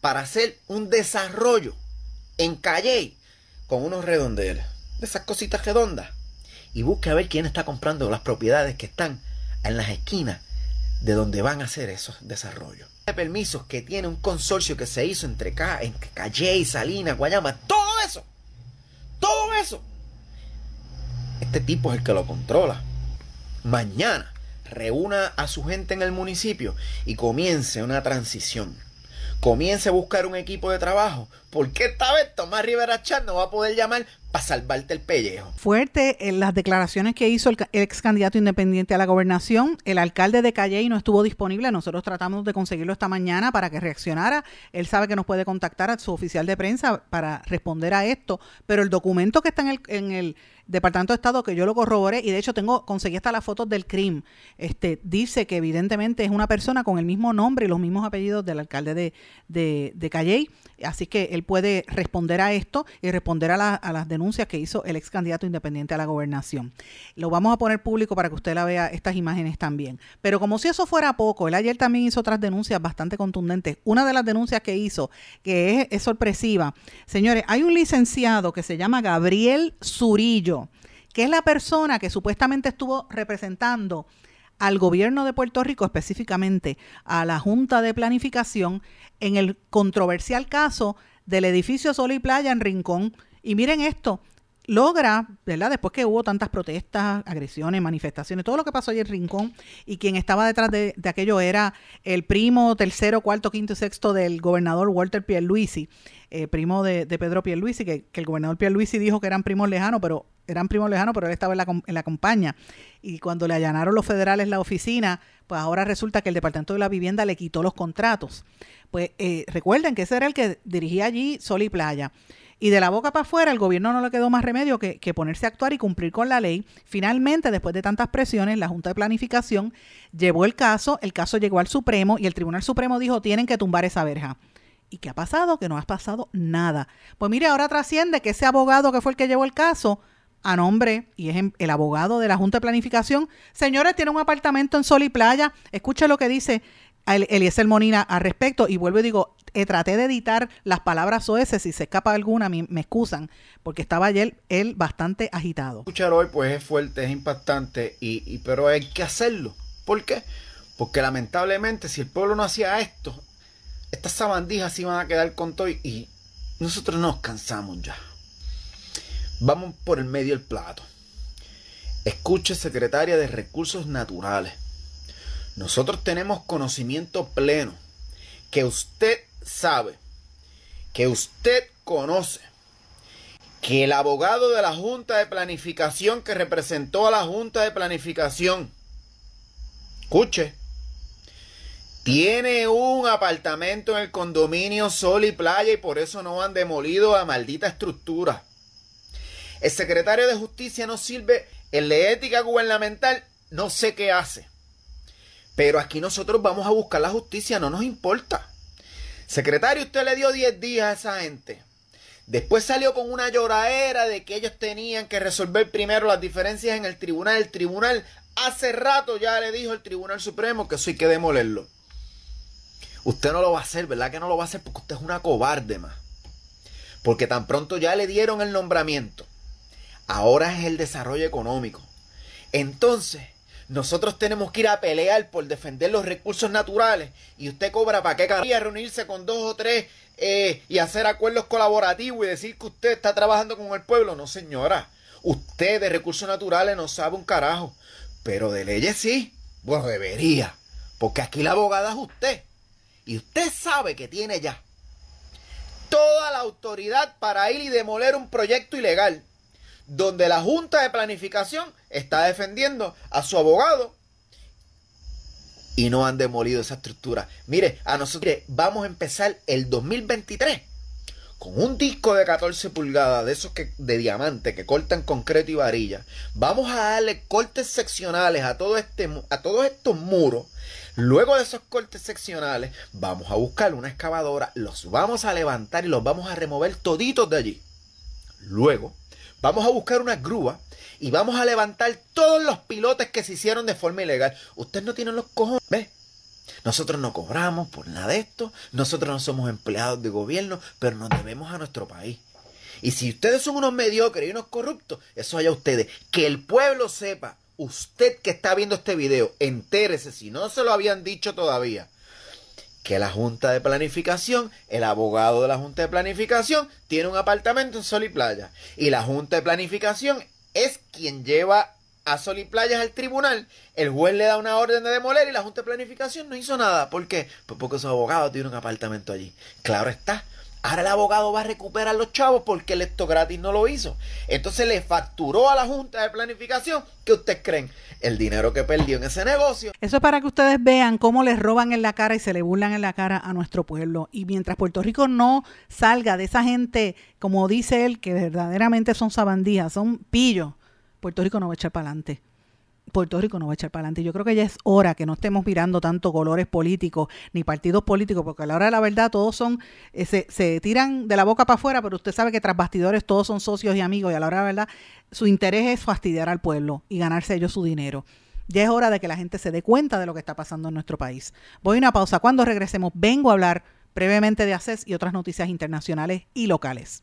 para hacer un desarrollo en Calle con unos redondeles, esas cositas redondas y busque a ver quién está comprando las propiedades que están en las esquinas de donde van a hacer esos desarrollos. De permisos que tiene un consorcio que se hizo entre en Calle, Salinas, Guayama, todo eso, todo eso. Este tipo es el que lo controla. Mañana reúna a su gente en el municipio y comience una transición comience a buscar un equipo de trabajo, porque esta vez Tomás Rivera Chat no va a poder llamar para salvarte el pellejo. Fuerte en las declaraciones que hizo el, ex candidato independiente a la gobernación. El alcalde de Calley no estuvo disponible. Nosotros tratamos de conseguirlo esta mañana para que reaccionara. Él sabe que nos puede contactar a su oficial de prensa para responder a esto. Pero el documento que está en el, en el Departamento de Estado, que yo lo corroboré, y de hecho tengo, conseguí hasta las fotos del crimen, este, dice que evidentemente es una persona con el mismo nombre y los mismos apellidos del alcalde de, de, de Calley. Así que él puede responder a esto y responder a, a las denuncias que hizo el ex candidato independiente a la gobernación. Lo vamos a poner público para que usted la vea estas imágenes también. Pero como si eso fuera poco, él ayer también hizo otras denuncias bastante contundentes. Una de las denuncias que hizo, que es, es sorpresiva, señores, hay un licenciado que se llama Gabriel Zurillo, que es la persona que supuestamente estuvo representando al gobierno de Puerto Rico, específicamente a la Junta de Planificación, en el controversial caso del edificio Sol y Playa en Rincón. Y miren esto, logra, ¿verdad? Después que hubo tantas protestas, agresiones, manifestaciones, todo lo que pasó ayer en Rincón, y quien estaba detrás de, aquello era el primo tercero, cuarto, quinto y sexto del gobernador Walter Pierluisi, eh, primo de, de, Pedro Pierluisi, que, que el gobernador Pierluisi dijo que eran primos lejanos, pero eran primos lejanos, pero él estaba en la, en la compañía. Y cuando le allanaron los federales la oficina, pues ahora resulta que el Departamento de la Vivienda le quitó los contratos. Pues eh, recuerden que ese era el que dirigía allí Sol y Playa. Y de la boca para afuera, el gobierno no le quedó más remedio que, ponerse a actuar y cumplir con la ley. Finalmente, después de tantas presiones, la Junta de Planificación llevó el caso, el caso llegó al Supremo y el Tribunal Supremo dijo tienen que tumbar esa verja. ¿Y qué ha pasado? Que no ha pasado nada. Pues mire, ahora trasciende que ese abogado que fue el que llevó el caso, a nombre, y es el abogado de la Junta de Planificación, señores, tiene un apartamento en Sol y Playa. Escuche lo que dice Eliezer Monina al respecto y vuelvo y digo, eh, traté de editar las palabras oeces, si se escapa alguna me, me excusan, porque estaba ayer él bastante agitado. Escuchar hoy pues es fuerte, es impactante, y, pero hay que hacerlo. ¿Por qué? Porque lamentablemente si el pueblo no hacía esto, estas sabandijas iban a quedar con todo y nosotros nos cansamos ya. Vamos por el medio del plato. Escuche, secretaria de Recursos Naturales. Nosotros tenemos conocimiento pleno que usted sabe, que usted conoce, que el abogado de la Junta de Planificación que representó a la Junta de Planificación, escuche, tiene un apartamento en el condominio Sol y Playa y por eso no han demolido la maldita estructura. El secretario de Justicia no sirve, el de ética gubernamental no sé qué hace. Pero aquí nosotros vamos a buscar la justicia, no nos importa. Secretario, usted le dio 10 días a esa gente. Después salió con una lloradera de que ellos tenían que resolver primero las diferencias en el tribunal. El tribunal hace rato ya le dijo el Tribunal Supremo que eso hay que demolerlo. Usted no lo va a hacer, ¿verdad que no lo va a hacer? Porque usted es una cobarde más. Porque tan pronto ya le dieron el nombramiento. Ahora es el desarrollo económico. Entonces, nosotros tenemos que ir a pelear por defender los recursos naturales. Y usted cobra para qué querría reunirse con dos o tres eh, y hacer acuerdos colaborativos y decir que usted está trabajando con el pueblo. No, señora. Usted de recursos naturales no sabe un carajo. Pero de leyes sí. Bueno, debería. Porque aquí la abogada es usted. Y usted sabe que tiene ya toda la autoridad para ir y demoler un proyecto ilegal donde la Junta de Planificación está defendiendo a su abogado y no han demolido esa estructura. Mire, a nosotros vamos a empezar el 2023 con un disco de 14 pulgadas de esos que de diamante que cortan concreto y varilla. Vamos a darle cortes seccionales a todo este a todos estos muros. Luego de esos cortes seccionales, vamos a buscar una excavadora, los vamos a levantar y los vamos a remover toditos de allí. Luego, Vamos a buscar una grúa y vamos a levantar todos los pilotes que se hicieron de forma ilegal. Ustedes no tienen los cojones, ¿ves? Nosotros no cobramos por nada de esto, nosotros no somos empleados de gobierno, pero nos debemos a nuestro país. Y si ustedes son unos mediocres y unos corruptos, eso allá ustedes. Que el pueblo sepa, usted que está viendo este video, entérese si no se lo habían dicho todavía que la Junta de Planificación, el abogado de la Junta de Planificación, tiene un apartamento en Sol y Playa. Y la Junta de Planificación es quien lleva a Sol y Playas al tribunal. El juez le da una orden de demoler y la Junta de Planificación no hizo nada. ¿Por qué? Pues porque su abogado tiene un apartamento allí. Claro está. Ahora el abogado va a recuperar los chavos porque el esto gratis no lo hizo. Entonces le facturó a la Junta de Planificación que ustedes creen el dinero que perdió en ese negocio. Eso es para que ustedes vean cómo les roban en la cara y se le burlan en la cara a nuestro pueblo. Y mientras Puerto Rico no salga de esa gente, como dice él, que verdaderamente son sabandías, son pillos, Puerto Rico no va a echar para adelante. Puerto Rico no va a echar para adelante. Yo creo que ya es hora que no estemos mirando tanto colores políticos ni partidos políticos, porque a la hora de la verdad todos son, eh, se, se, tiran de la boca para afuera, pero usted sabe que tras bastidores todos son socios y amigos y a la hora de la verdad su interés es fastidiar al pueblo y ganarse ellos su dinero. Ya es hora de que la gente se dé cuenta de lo que está pasando en nuestro país. Voy a una pausa. Cuando regresemos vengo a hablar brevemente de ACES y otras noticias internacionales y locales.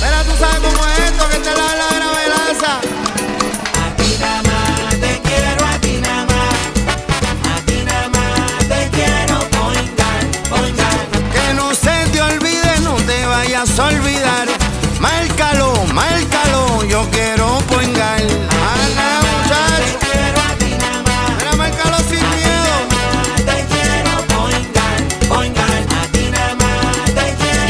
Pero tú sabes cómo es esto que te la la.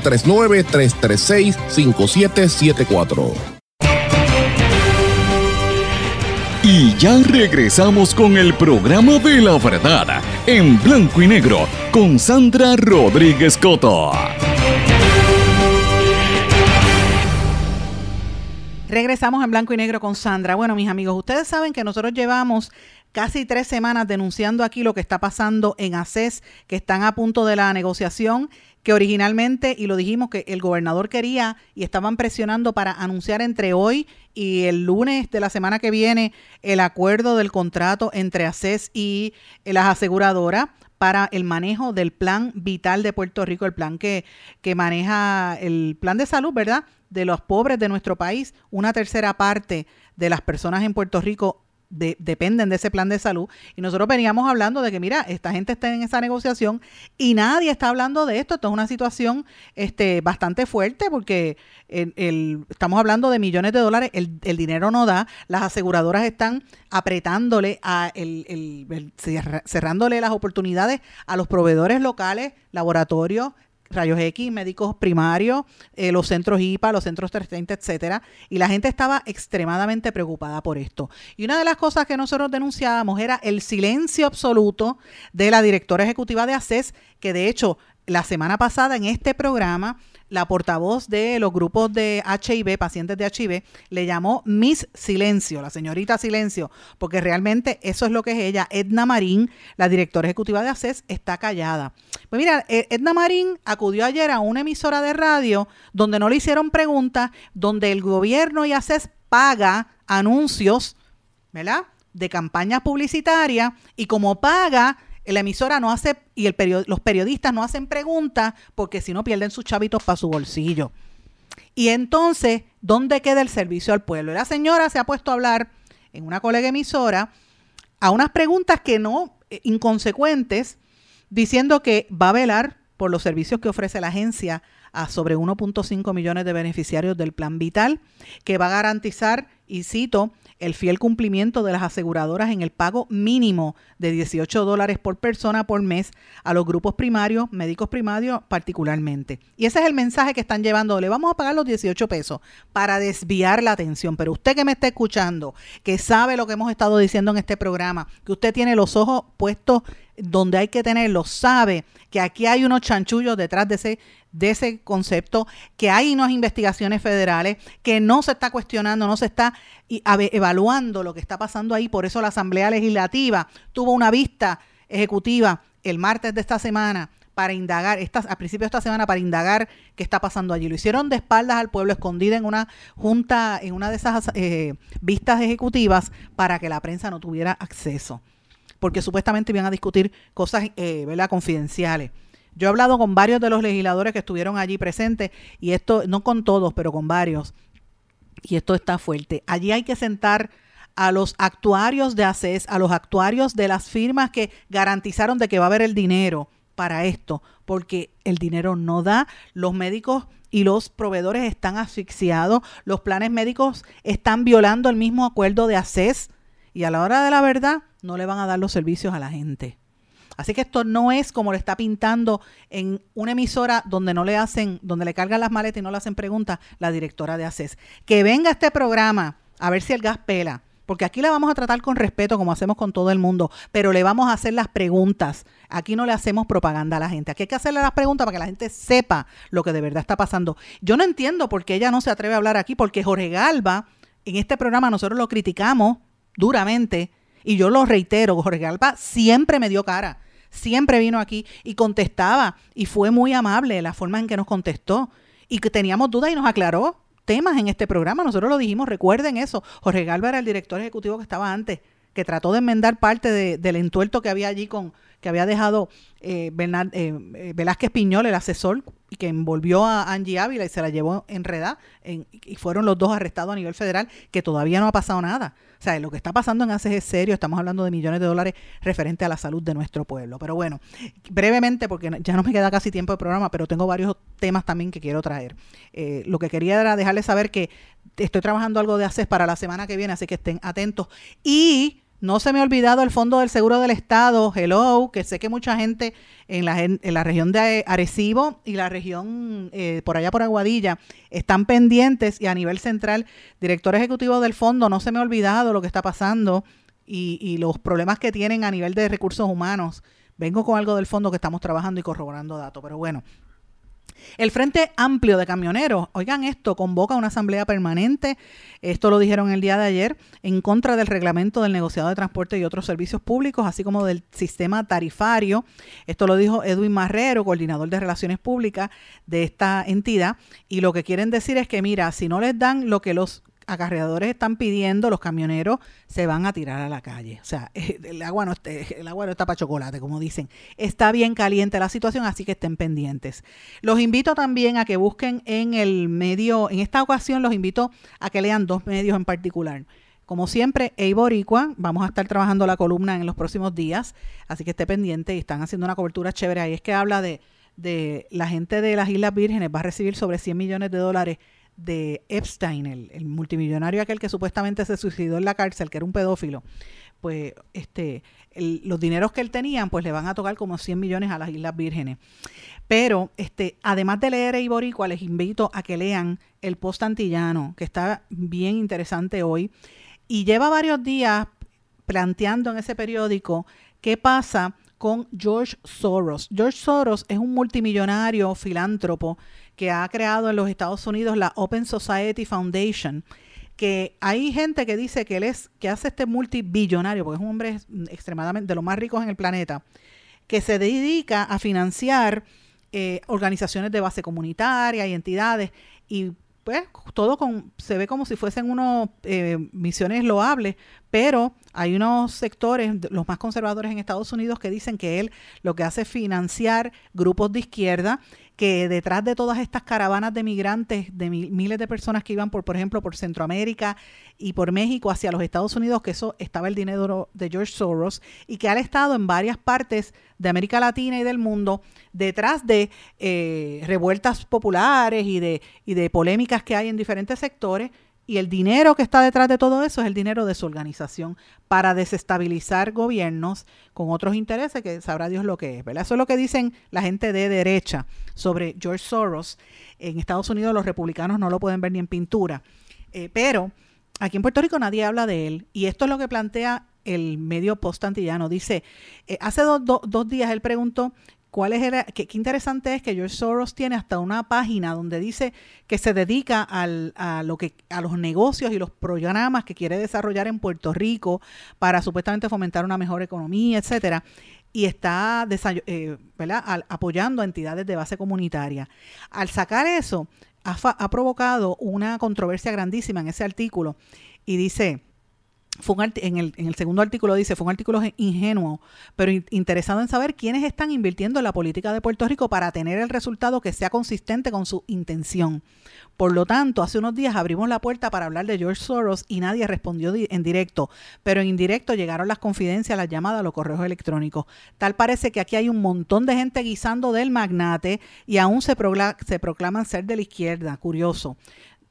939-336-5774. Y ya regresamos con el programa de la verdad, en blanco y negro, con Sandra Rodríguez Coto. Regresamos en blanco y negro con Sandra. Bueno, mis amigos, ustedes saben que nosotros llevamos casi tres semanas denunciando aquí lo que está pasando en ACES, que están a punto de la negociación, que originalmente, y lo dijimos, que el gobernador quería y estaban presionando para anunciar entre hoy y el lunes de la semana que viene el acuerdo del contrato entre ACES y las aseguradoras para el manejo del plan vital de Puerto Rico, el plan que, que maneja el plan de salud, ¿verdad? De los pobres de nuestro país, una tercera parte de las personas en Puerto Rico de, dependen de ese plan de salud. Y nosotros veníamos hablando de que, mira, esta gente está en esa negociación y nadie está hablando de esto. Esto es una situación este, bastante fuerte porque el, el, estamos hablando de millones de dólares, el, el, dinero no da, las aseguradoras están apretándole, a cerrándole las oportunidades a los proveedores locales, laboratorios, rayos X, médicos primarios, eh, los centros IPA, los centros 330, etcétera, y la gente estaba extremadamente preocupada por esto. Y una de las cosas que nosotros denunciábamos era el silencio absoluto de la directora ejecutiva de ACES, que de hecho la semana pasada en este programa la portavoz de los grupos de HIV, pacientes de HIV, le llamó Miss Silencio, la señorita Silencio, porque realmente eso es lo que es ella. Edna Marín, la directora ejecutiva de ACES, está callada. Pues mira, e-, Edna Marín acudió ayer a una emisora de radio donde no le hicieron preguntas, donde el gobierno y ACES paga anuncios, ¿verdad? De campañas publicitarias y como paga la emisora no hace y el los periodistas no hacen preguntas porque si no pierden sus chavitos para su bolsillo. Y entonces, ¿dónde queda el servicio al pueblo? La señora se ha puesto a hablar en una colega emisora a unas preguntas que no, eh, inconsecuentes, diciendo que va a velar por los servicios que ofrece la agencia a sobre 1.5 millones de beneficiarios del plan vital, que va a garantizar, y cito, el fiel cumplimiento de las aseguradoras en el pago mínimo de 18 dólares por persona por mes a los grupos primarios, médicos primarios particularmente. Y ese es el mensaje que están llevando. Le vamos a pagar los 18 pesos para desviar la atención. Pero usted que me está escuchando, que sabe lo que hemos estado diciendo en este programa, que usted tiene los ojos puestos donde hay que tenerlos, sabe que aquí hay unos chanchullos detrás de ese, de ese concepto, que hay unas investigaciones federales, que no se está cuestionando, no se está evaluando lo que está pasando ahí. Por eso la Asamblea Legislativa tuvo una vista ejecutiva el martes de esta semana para indagar, esta, a principios de esta semana, para indagar qué está pasando allí. Lo hicieron de espaldas al pueblo, escondida en una junta, en una de esas eh, vistas ejecutivas, para que la prensa no tuviera acceso porque supuestamente iban a discutir cosas eh, ¿verdad? confidenciales. Yo he hablado con varios de los legisladores que estuvieron allí presentes y esto, no con todos, pero con varios, y esto está fuerte. Allí hay que sentar a los actuarios de ACES, a los actuarios de las firmas que garantizaron de que va a haber el dinero para esto, porque el dinero no da, los médicos y los proveedores están asfixiados, los planes médicos están violando el mismo acuerdo de ACES y a la hora de la verdad no le van a dar los servicios a la gente. Así que esto no es como lo está pintando en una emisora donde no le hacen, donde le cargan las maletas y no le hacen preguntas la directora de ACES. Que venga este programa a ver si el gas pela. Porque aquí la vamos a tratar con respeto, como hacemos con todo el mundo, pero le vamos a hacer las preguntas. Aquí no le hacemos propaganda a la gente. Aquí hay que hacerle las preguntas para que la gente sepa lo que de verdad está pasando. Yo no entiendo por qué ella no se atreve a hablar aquí, porque Jorge Galva, en este programa nosotros lo criticamos duramente y yo lo reitero, Jorge Galva siempre me dio cara, siempre vino aquí y contestaba y fue muy amable la forma en que nos contestó y que teníamos dudas y nos aclaró temas en este programa. Nosotros lo dijimos, recuerden eso. Jorge Galva era el director ejecutivo que estaba antes, que trató de enmendar parte del entuerto que había allí con que había dejado eh, eh, Velázquez Piñol, el asesor, y que envolvió a Angie Ávila y se la llevó enredada, en, y fueron los dos arrestados a nivel federal, que todavía no ha pasado nada. O sea, lo que está pasando en ACES es serio, estamos hablando de millones de dólares referente a la salud de nuestro pueblo. Pero bueno, brevemente, porque ya no me queda casi tiempo de programa, pero tengo varios temas también que quiero traer. Eh, lo que quería era dejarles saber que estoy trabajando algo de ACES para la semana que viene, así que estén atentos. Y no se me ha olvidado el Fondo del Seguro del Estado, Hello, que sé que mucha gente en la, región de Arecibo y la región eh, por allá por Aguadilla están pendientes y a nivel central, director ejecutivo del fondo, no se me ha olvidado lo que está pasando y, y los problemas que tienen a nivel de recursos humanos. Vengo con algo del fondo que estamos trabajando y corroborando datos, pero bueno, el Frente Amplio de Camioneros, oigan esto, convoca una asamblea permanente, esto lo dijeron el día de ayer, en contra del reglamento del negociado de transporte y otros servicios públicos, así como del sistema tarifario. Esto lo dijo Edwin Marrero, coordinador de relaciones públicas de esta entidad, y lo que quieren decir es que, mira, si no les dan lo que los acarreadores están pidiendo, los camioneros se van a tirar a la calle. O sea, el agua no, está, el agua no está para chocolate, como dicen. Está bien caliente la situación, así que estén pendientes. Los invito también a que busquen en el medio, en esta ocasión los invito a que lean dos medios en particular. Como siempre, Eiboricua, vamos a estar trabajando la columna en los próximos días, así que esté pendiente y están haciendo una cobertura chévere ahí. Es que habla de, de la gente de las Islas Vírgenes, va a recibir sobre 100 millones de dólares de Epstein, el, multimillonario aquel que supuestamente se suicidó en la cárcel, que era un pedófilo, pues este, los dineros que él tenía, pues le van a tocar como 100 millones a las Islas Vírgenes. Pero este, además de leer Iboricua, les invito a que lean el Post Antillano, que está bien interesante hoy, y lleva varios días planteando en ese periódico qué pasa con George Soros. George Soros es un multimillonario filántropo que ha creado en los Estados Unidos la Open Society Foundation, que hay gente que dice que él es, que hace este multibillonario, porque es un hombre extremadamente de los más ricos en el planeta, que se dedica a financiar eh, organizaciones de base comunitaria y entidades y pues todo con, se ve como si fuesen unos eh, misiones loables, pero hay unos sectores, los más conservadores en Estados Unidos, que dicen que él lo que hace es financiar grupos de izquierda que detrás de todas estas caravanas de migrantes, de miles de personas que iban, por, por ejemplo, por Centroamérica y por México hacia los Estados Unidos, que eso estaba el dinero de George Soros, y que han estado en varias partes de América Latina y del mundo detrás de eh, revueltas populares y de, y de polémicas que hay en diferentes sectores Y el dinero que está detrás de todo eso es el dinero de su organización para desestabilizar gobiernos con otros intereses que sabrá Dios lo que es, ¿verdad? Eso es lo que dicen la gente de derecha sobre George Soros. En Estados Unidos los republicanos no lo pueden ver ni en pintura. Eh, pero aquí en Puerto Rico nadie habla de él. Y esto es lo que plantea el medio post-antillano. Dice, eh, hace do- do- dos días él preguntó cuál es el, qué, qué interesante es que George Soros tiene hasta una página donde dice que se dedica al- a lo que a los negocios y los programas que quiere desarrollar en Puerto Rico para supuestamente fomentar una mejor economía, etcétera y está eh, apoyando a entidades de base comunitaria. Al sacar eso, ha provocado una controversia grandísima en ese artículo y dice, fue un en, el, en el segundo artículo dice, fue un artículo ge- ingenuo, pero in- interesado en saber quiénes están invirtiendo en la política de Puerto Rico para tener el resultado que sea consistente con su intención. Por lo tanto, hace unos días abrimos la puerta para hablar de George Soros y nadie respondió di- en directo, pero en indirecto llegaron las confidencias, las llamadas, los correos electrónicos. Tal parece que aquí hay un montón de gente guisando del magnate y aún se proclaman ser de la izquierda. Curioso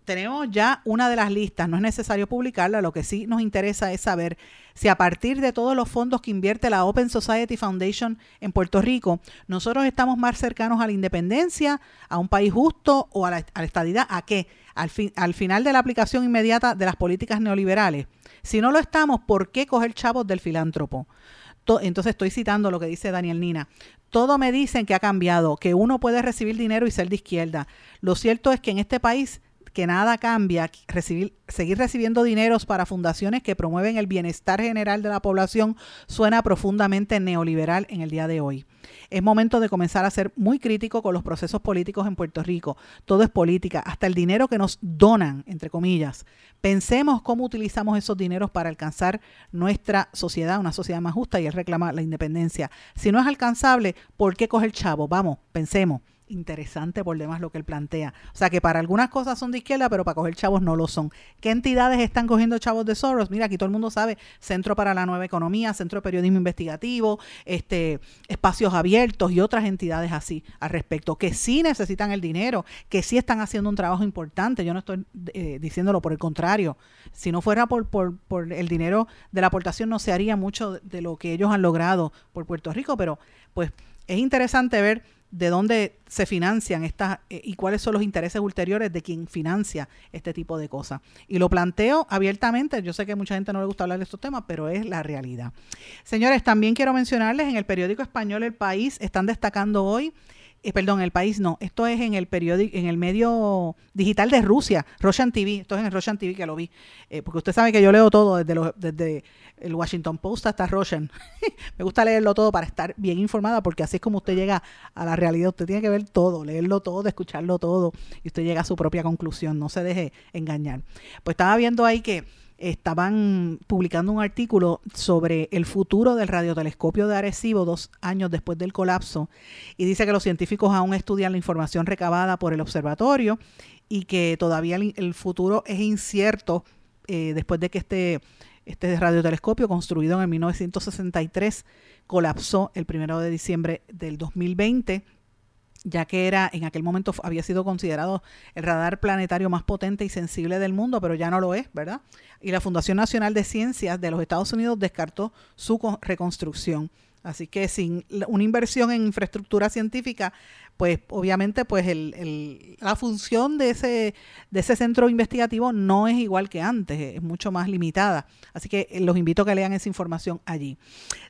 tenemos ya una de las listas, no es necesario publicarla, lo que sí nos interesa es saber si a partir de todos los fondos que invierte la Open Society Foundation en Puerto Rico, nosotros estamos más cercanos a la independencia, a un país justo o a la, estadidad, ¿a qué? Al, fin, al final de la aplicación inmediata de las políticas neoliberales. Si no lo estamos, ¿por qué coger chavos del filántropo? To- Entonces estoy citando lo que dice Daniel Nina. Todo me dicen que ha cambiado, que uno puede recibir dinero y ser de izquierda. Lo cierto es que en este país que nada cambia, recibir, seguir recibiendo dineros para fundaciones que promueven el bienestar general de la población suena profundamente neoliberal en el día de hoy. Es momento de comenzar a ser muy crítico con los procesos políticos en Puerto Rico. Todo es política, hasta el dinero que nos donan, entre comillas. Pensemos cómo utilizamos esos dineros para alcanzar nuestra sociedad, una sociedad más justa y él reclama la independencia. Si no es alcanzable, ¿por qué coger chavo? Vamos, pensemos interesante por demás lo que él plantea. O sea que para algunas cosas son de izquierda, pero para coger chavos no lo son. ¿Qué entidades están cogiendo chavos de Soros? Mira, aquí todo el mundo sabe, Centro para la Nueva Economía, Centro de Periodismo Investigativo, este, Espacios Abiertos y otras entidades así al respecto, que sí necesitan el dinero, que sí están haciendo un trabajo importante. Yo no estoy eh, diciéndolo por el contrario. Si no fuera por, por, por el dinero de la aportación, no se haría mucho de, de lo que ellos han logrado por Puerto Rico, pero pues es interesante ver de dónde se financian estas eh, y cuáles son los intereses ulteriores de quien financia este tipo de cosas. Y lo planteo abiertamente, yo sé que a mucha gente no le gusta hablar de estos temas, pero es la realidad. Señores, también quiero mencionarles, en el periódico español El País están destacando hoy eh, perdón, el país no, esto es en el periódico, en el medio digital de Rusia, Russian TV, esto es en el Russian TV que lo vi, eh, porque usted sabe que yo leo todo desde, desde el Washington Post hasta Russian. Me gusta leerlo todo para estar bien informada, porque así es como usted llega a la realidad, usted tiene que ver todo, leerlo todo, escucharlo todo, y usted llega a su propia conclusión, no se deje engañar. Pues estaba viendo ahí que estaban publicando un artículo sobre el futuro del radiotelescopio de Arecibo dos años después del colapso y dice que los científicos aún estudian la información recabada por el observatorio y que todavía el, futuro es incierto eh, después de que este, este radiotelescopio construido en el 1963 colapsó el primero de diciembre del 2020 ya que era en aquel momento había sido considerado el radar planetario más potente y sensible del mundo, pero ya no lo es, ¿verdad? Y la Fundación Nacional de Ciencias de los Estados Unidos descartó su reconstrucción. Así que sin una inversión en infraestructura científica, pues obviamente pues el, el, la función de ese, de ese centro investigativo no es igual que antes, es mucho más limitada. Así que los invito a que lean esa información allí.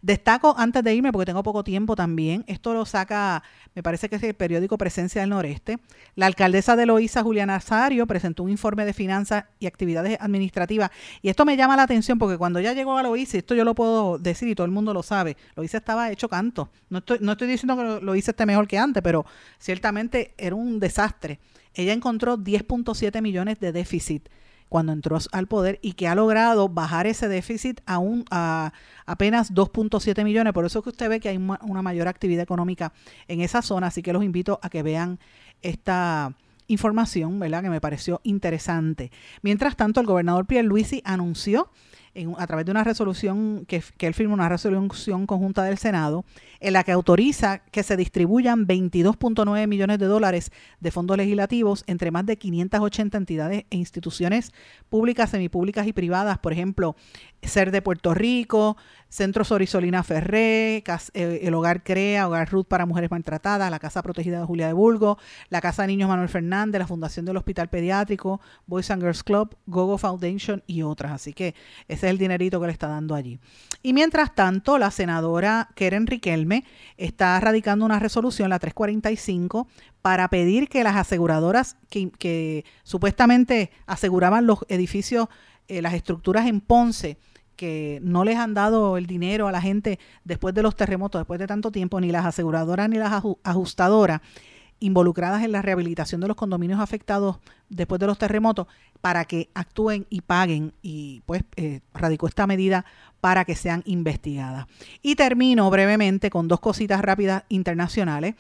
Destaco antes de irme, porque tengo poco tiempo también, esto lo saca, me parece que es el periódico Presencia del Noreste. La alcaldesa de Loíza, Juliana Azario, presentó un informe de finanzas y actividades administrativas. Y esto me llama la atención porque cuando ya llegó a Loíza, esto yo lo puedo decir y todo el mundo lo sabe, Loíza estaba hecho canto. No estoy, no estoy diciendo que Loíza esté mejor que antes, pero ciertamente era un desastre. Ella encontró 10.7 millones de déficit cuando entró al poder y que ha logrado bajar ese déficit a, un, a apenas 2.7 millones. Por eso es que usted ve que hay una mayor actividad económica en esa zona. Así que los invito a que vean esta información, ¿verdad? Que me pareció interesante. Mientras tanto, el gobernador Pierluisi anunció en- a través de una resolución que, que él firma una resolución conjunta del Senado en la que autoriza que se distribuyan 22.9 millones de dólares de fondos legislativos entre más de 580 entidades e instituciones públicas, semipúblicas y privadas, por ejemplo, Ser de Puerto Rico, Centro Sorisolina Ferré, eh, el Hogar CREA, Hogar Ruth para Mujeres Maltratadas, la Casa Protegida de Julia de Burgo, la Casa de Niños Manuel Fernández, la Fundación del Hospital Pediátrico, Boys and Girls Club, Gogo Foundation y otras. Así que ese es el dinerito que le está dando allí. Y mientras tanto, la senadora Keren Riquelme está radicando una resolución, la 345, para pedir que las aseguradoras que, supuestamente aseguraban los edificios, eh, las estructuras en Ponce, que no les han dado el dinero a la gente después de los terremotos, después de tanto tiempo, ni las aseguradoras ni las aju- ajustadoras involucradas en la rehabilitación de los condominios afectados después de los terremotos para que actúen y paguen y pues eh, radicó esta medida para que sean investigadas. Y termino brevemente con dos cositas rápidas internacionales.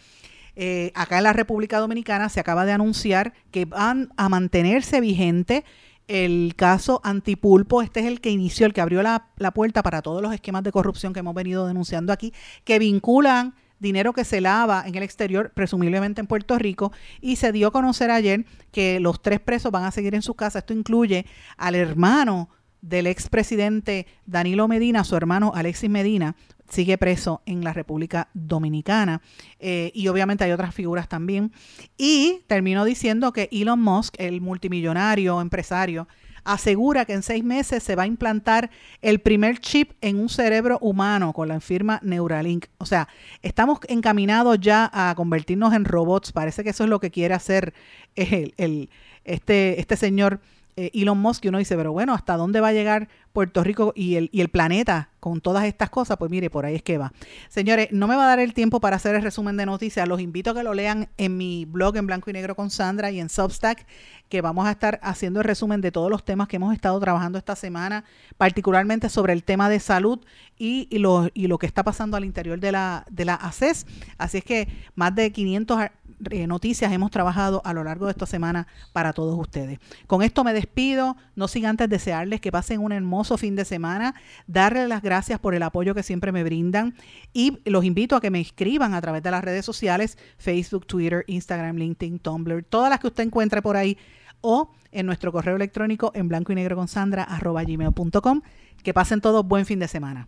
Eh, acá en la República Dominicana se acaba de anunciar que van a mantenerse vigente el caso Antipulpo. Este es el que inició, el que abrió la, la puerta para todos los esquemas de corrupción que hemos venido denunciando aquí, que vinculan dinero que se lava en el exterior, presumiblemente en Puerto Rico, y se dio a conocer ayer que los tres presos van a seguir en sus casas. Esto incluye al hermano del expresidente Danilo Medina, su hermano Alexis Medina, sigue preso en la República Dominicana. Eh, y obviamente hay otras figuras también. Y termino diciendo que Elon Musk, el multimillonario empresario, asegura que en seis meses se va a implantar el primer chip en un cerebro humano con la firma Neuralink. O sea, estamos encaminados ya a convertirnos en robots. Parece que eso es lo que quiere hacer el, el- este, este señor eh, Elon Musk. Y uno dice, pero bueno, ¿hasta dónde va a llegar Puerto Rico y el, y el planeta con todas estas cosas? Pues mire, por ahí es que va. Señores, no me va a dar el tiempo para hacer el resumen de noticias. Los invito a que lo lean en mi blog en blanco y negro con Sandra y en Substack, que vamos a estar haciendo el resumen de todos los temas que hemos estado trabajando esta semana, particularmente sobre el tema de salud y, y lo, y lo que está pasando al interior de la, de la ACES. Así es que más de 500 ar- eh, noticias hemos trabajado a lo largo de esta semana para todos ustedes. Con esto me despido, no sin antes desearles que pasen un hermoso fin de semana, darles las gracias por el apoyo que siempre me brindan y los invito a que me escriban a través de las redes sociales, Facebook, Twitter, Instagram, LinkedIn, Tumblr, todas las que usted encuentre por ahí o en nuestro correo electrónico en blanco y negro con Sandra arroba gmail.com. Que pasen todos buen fin de semana.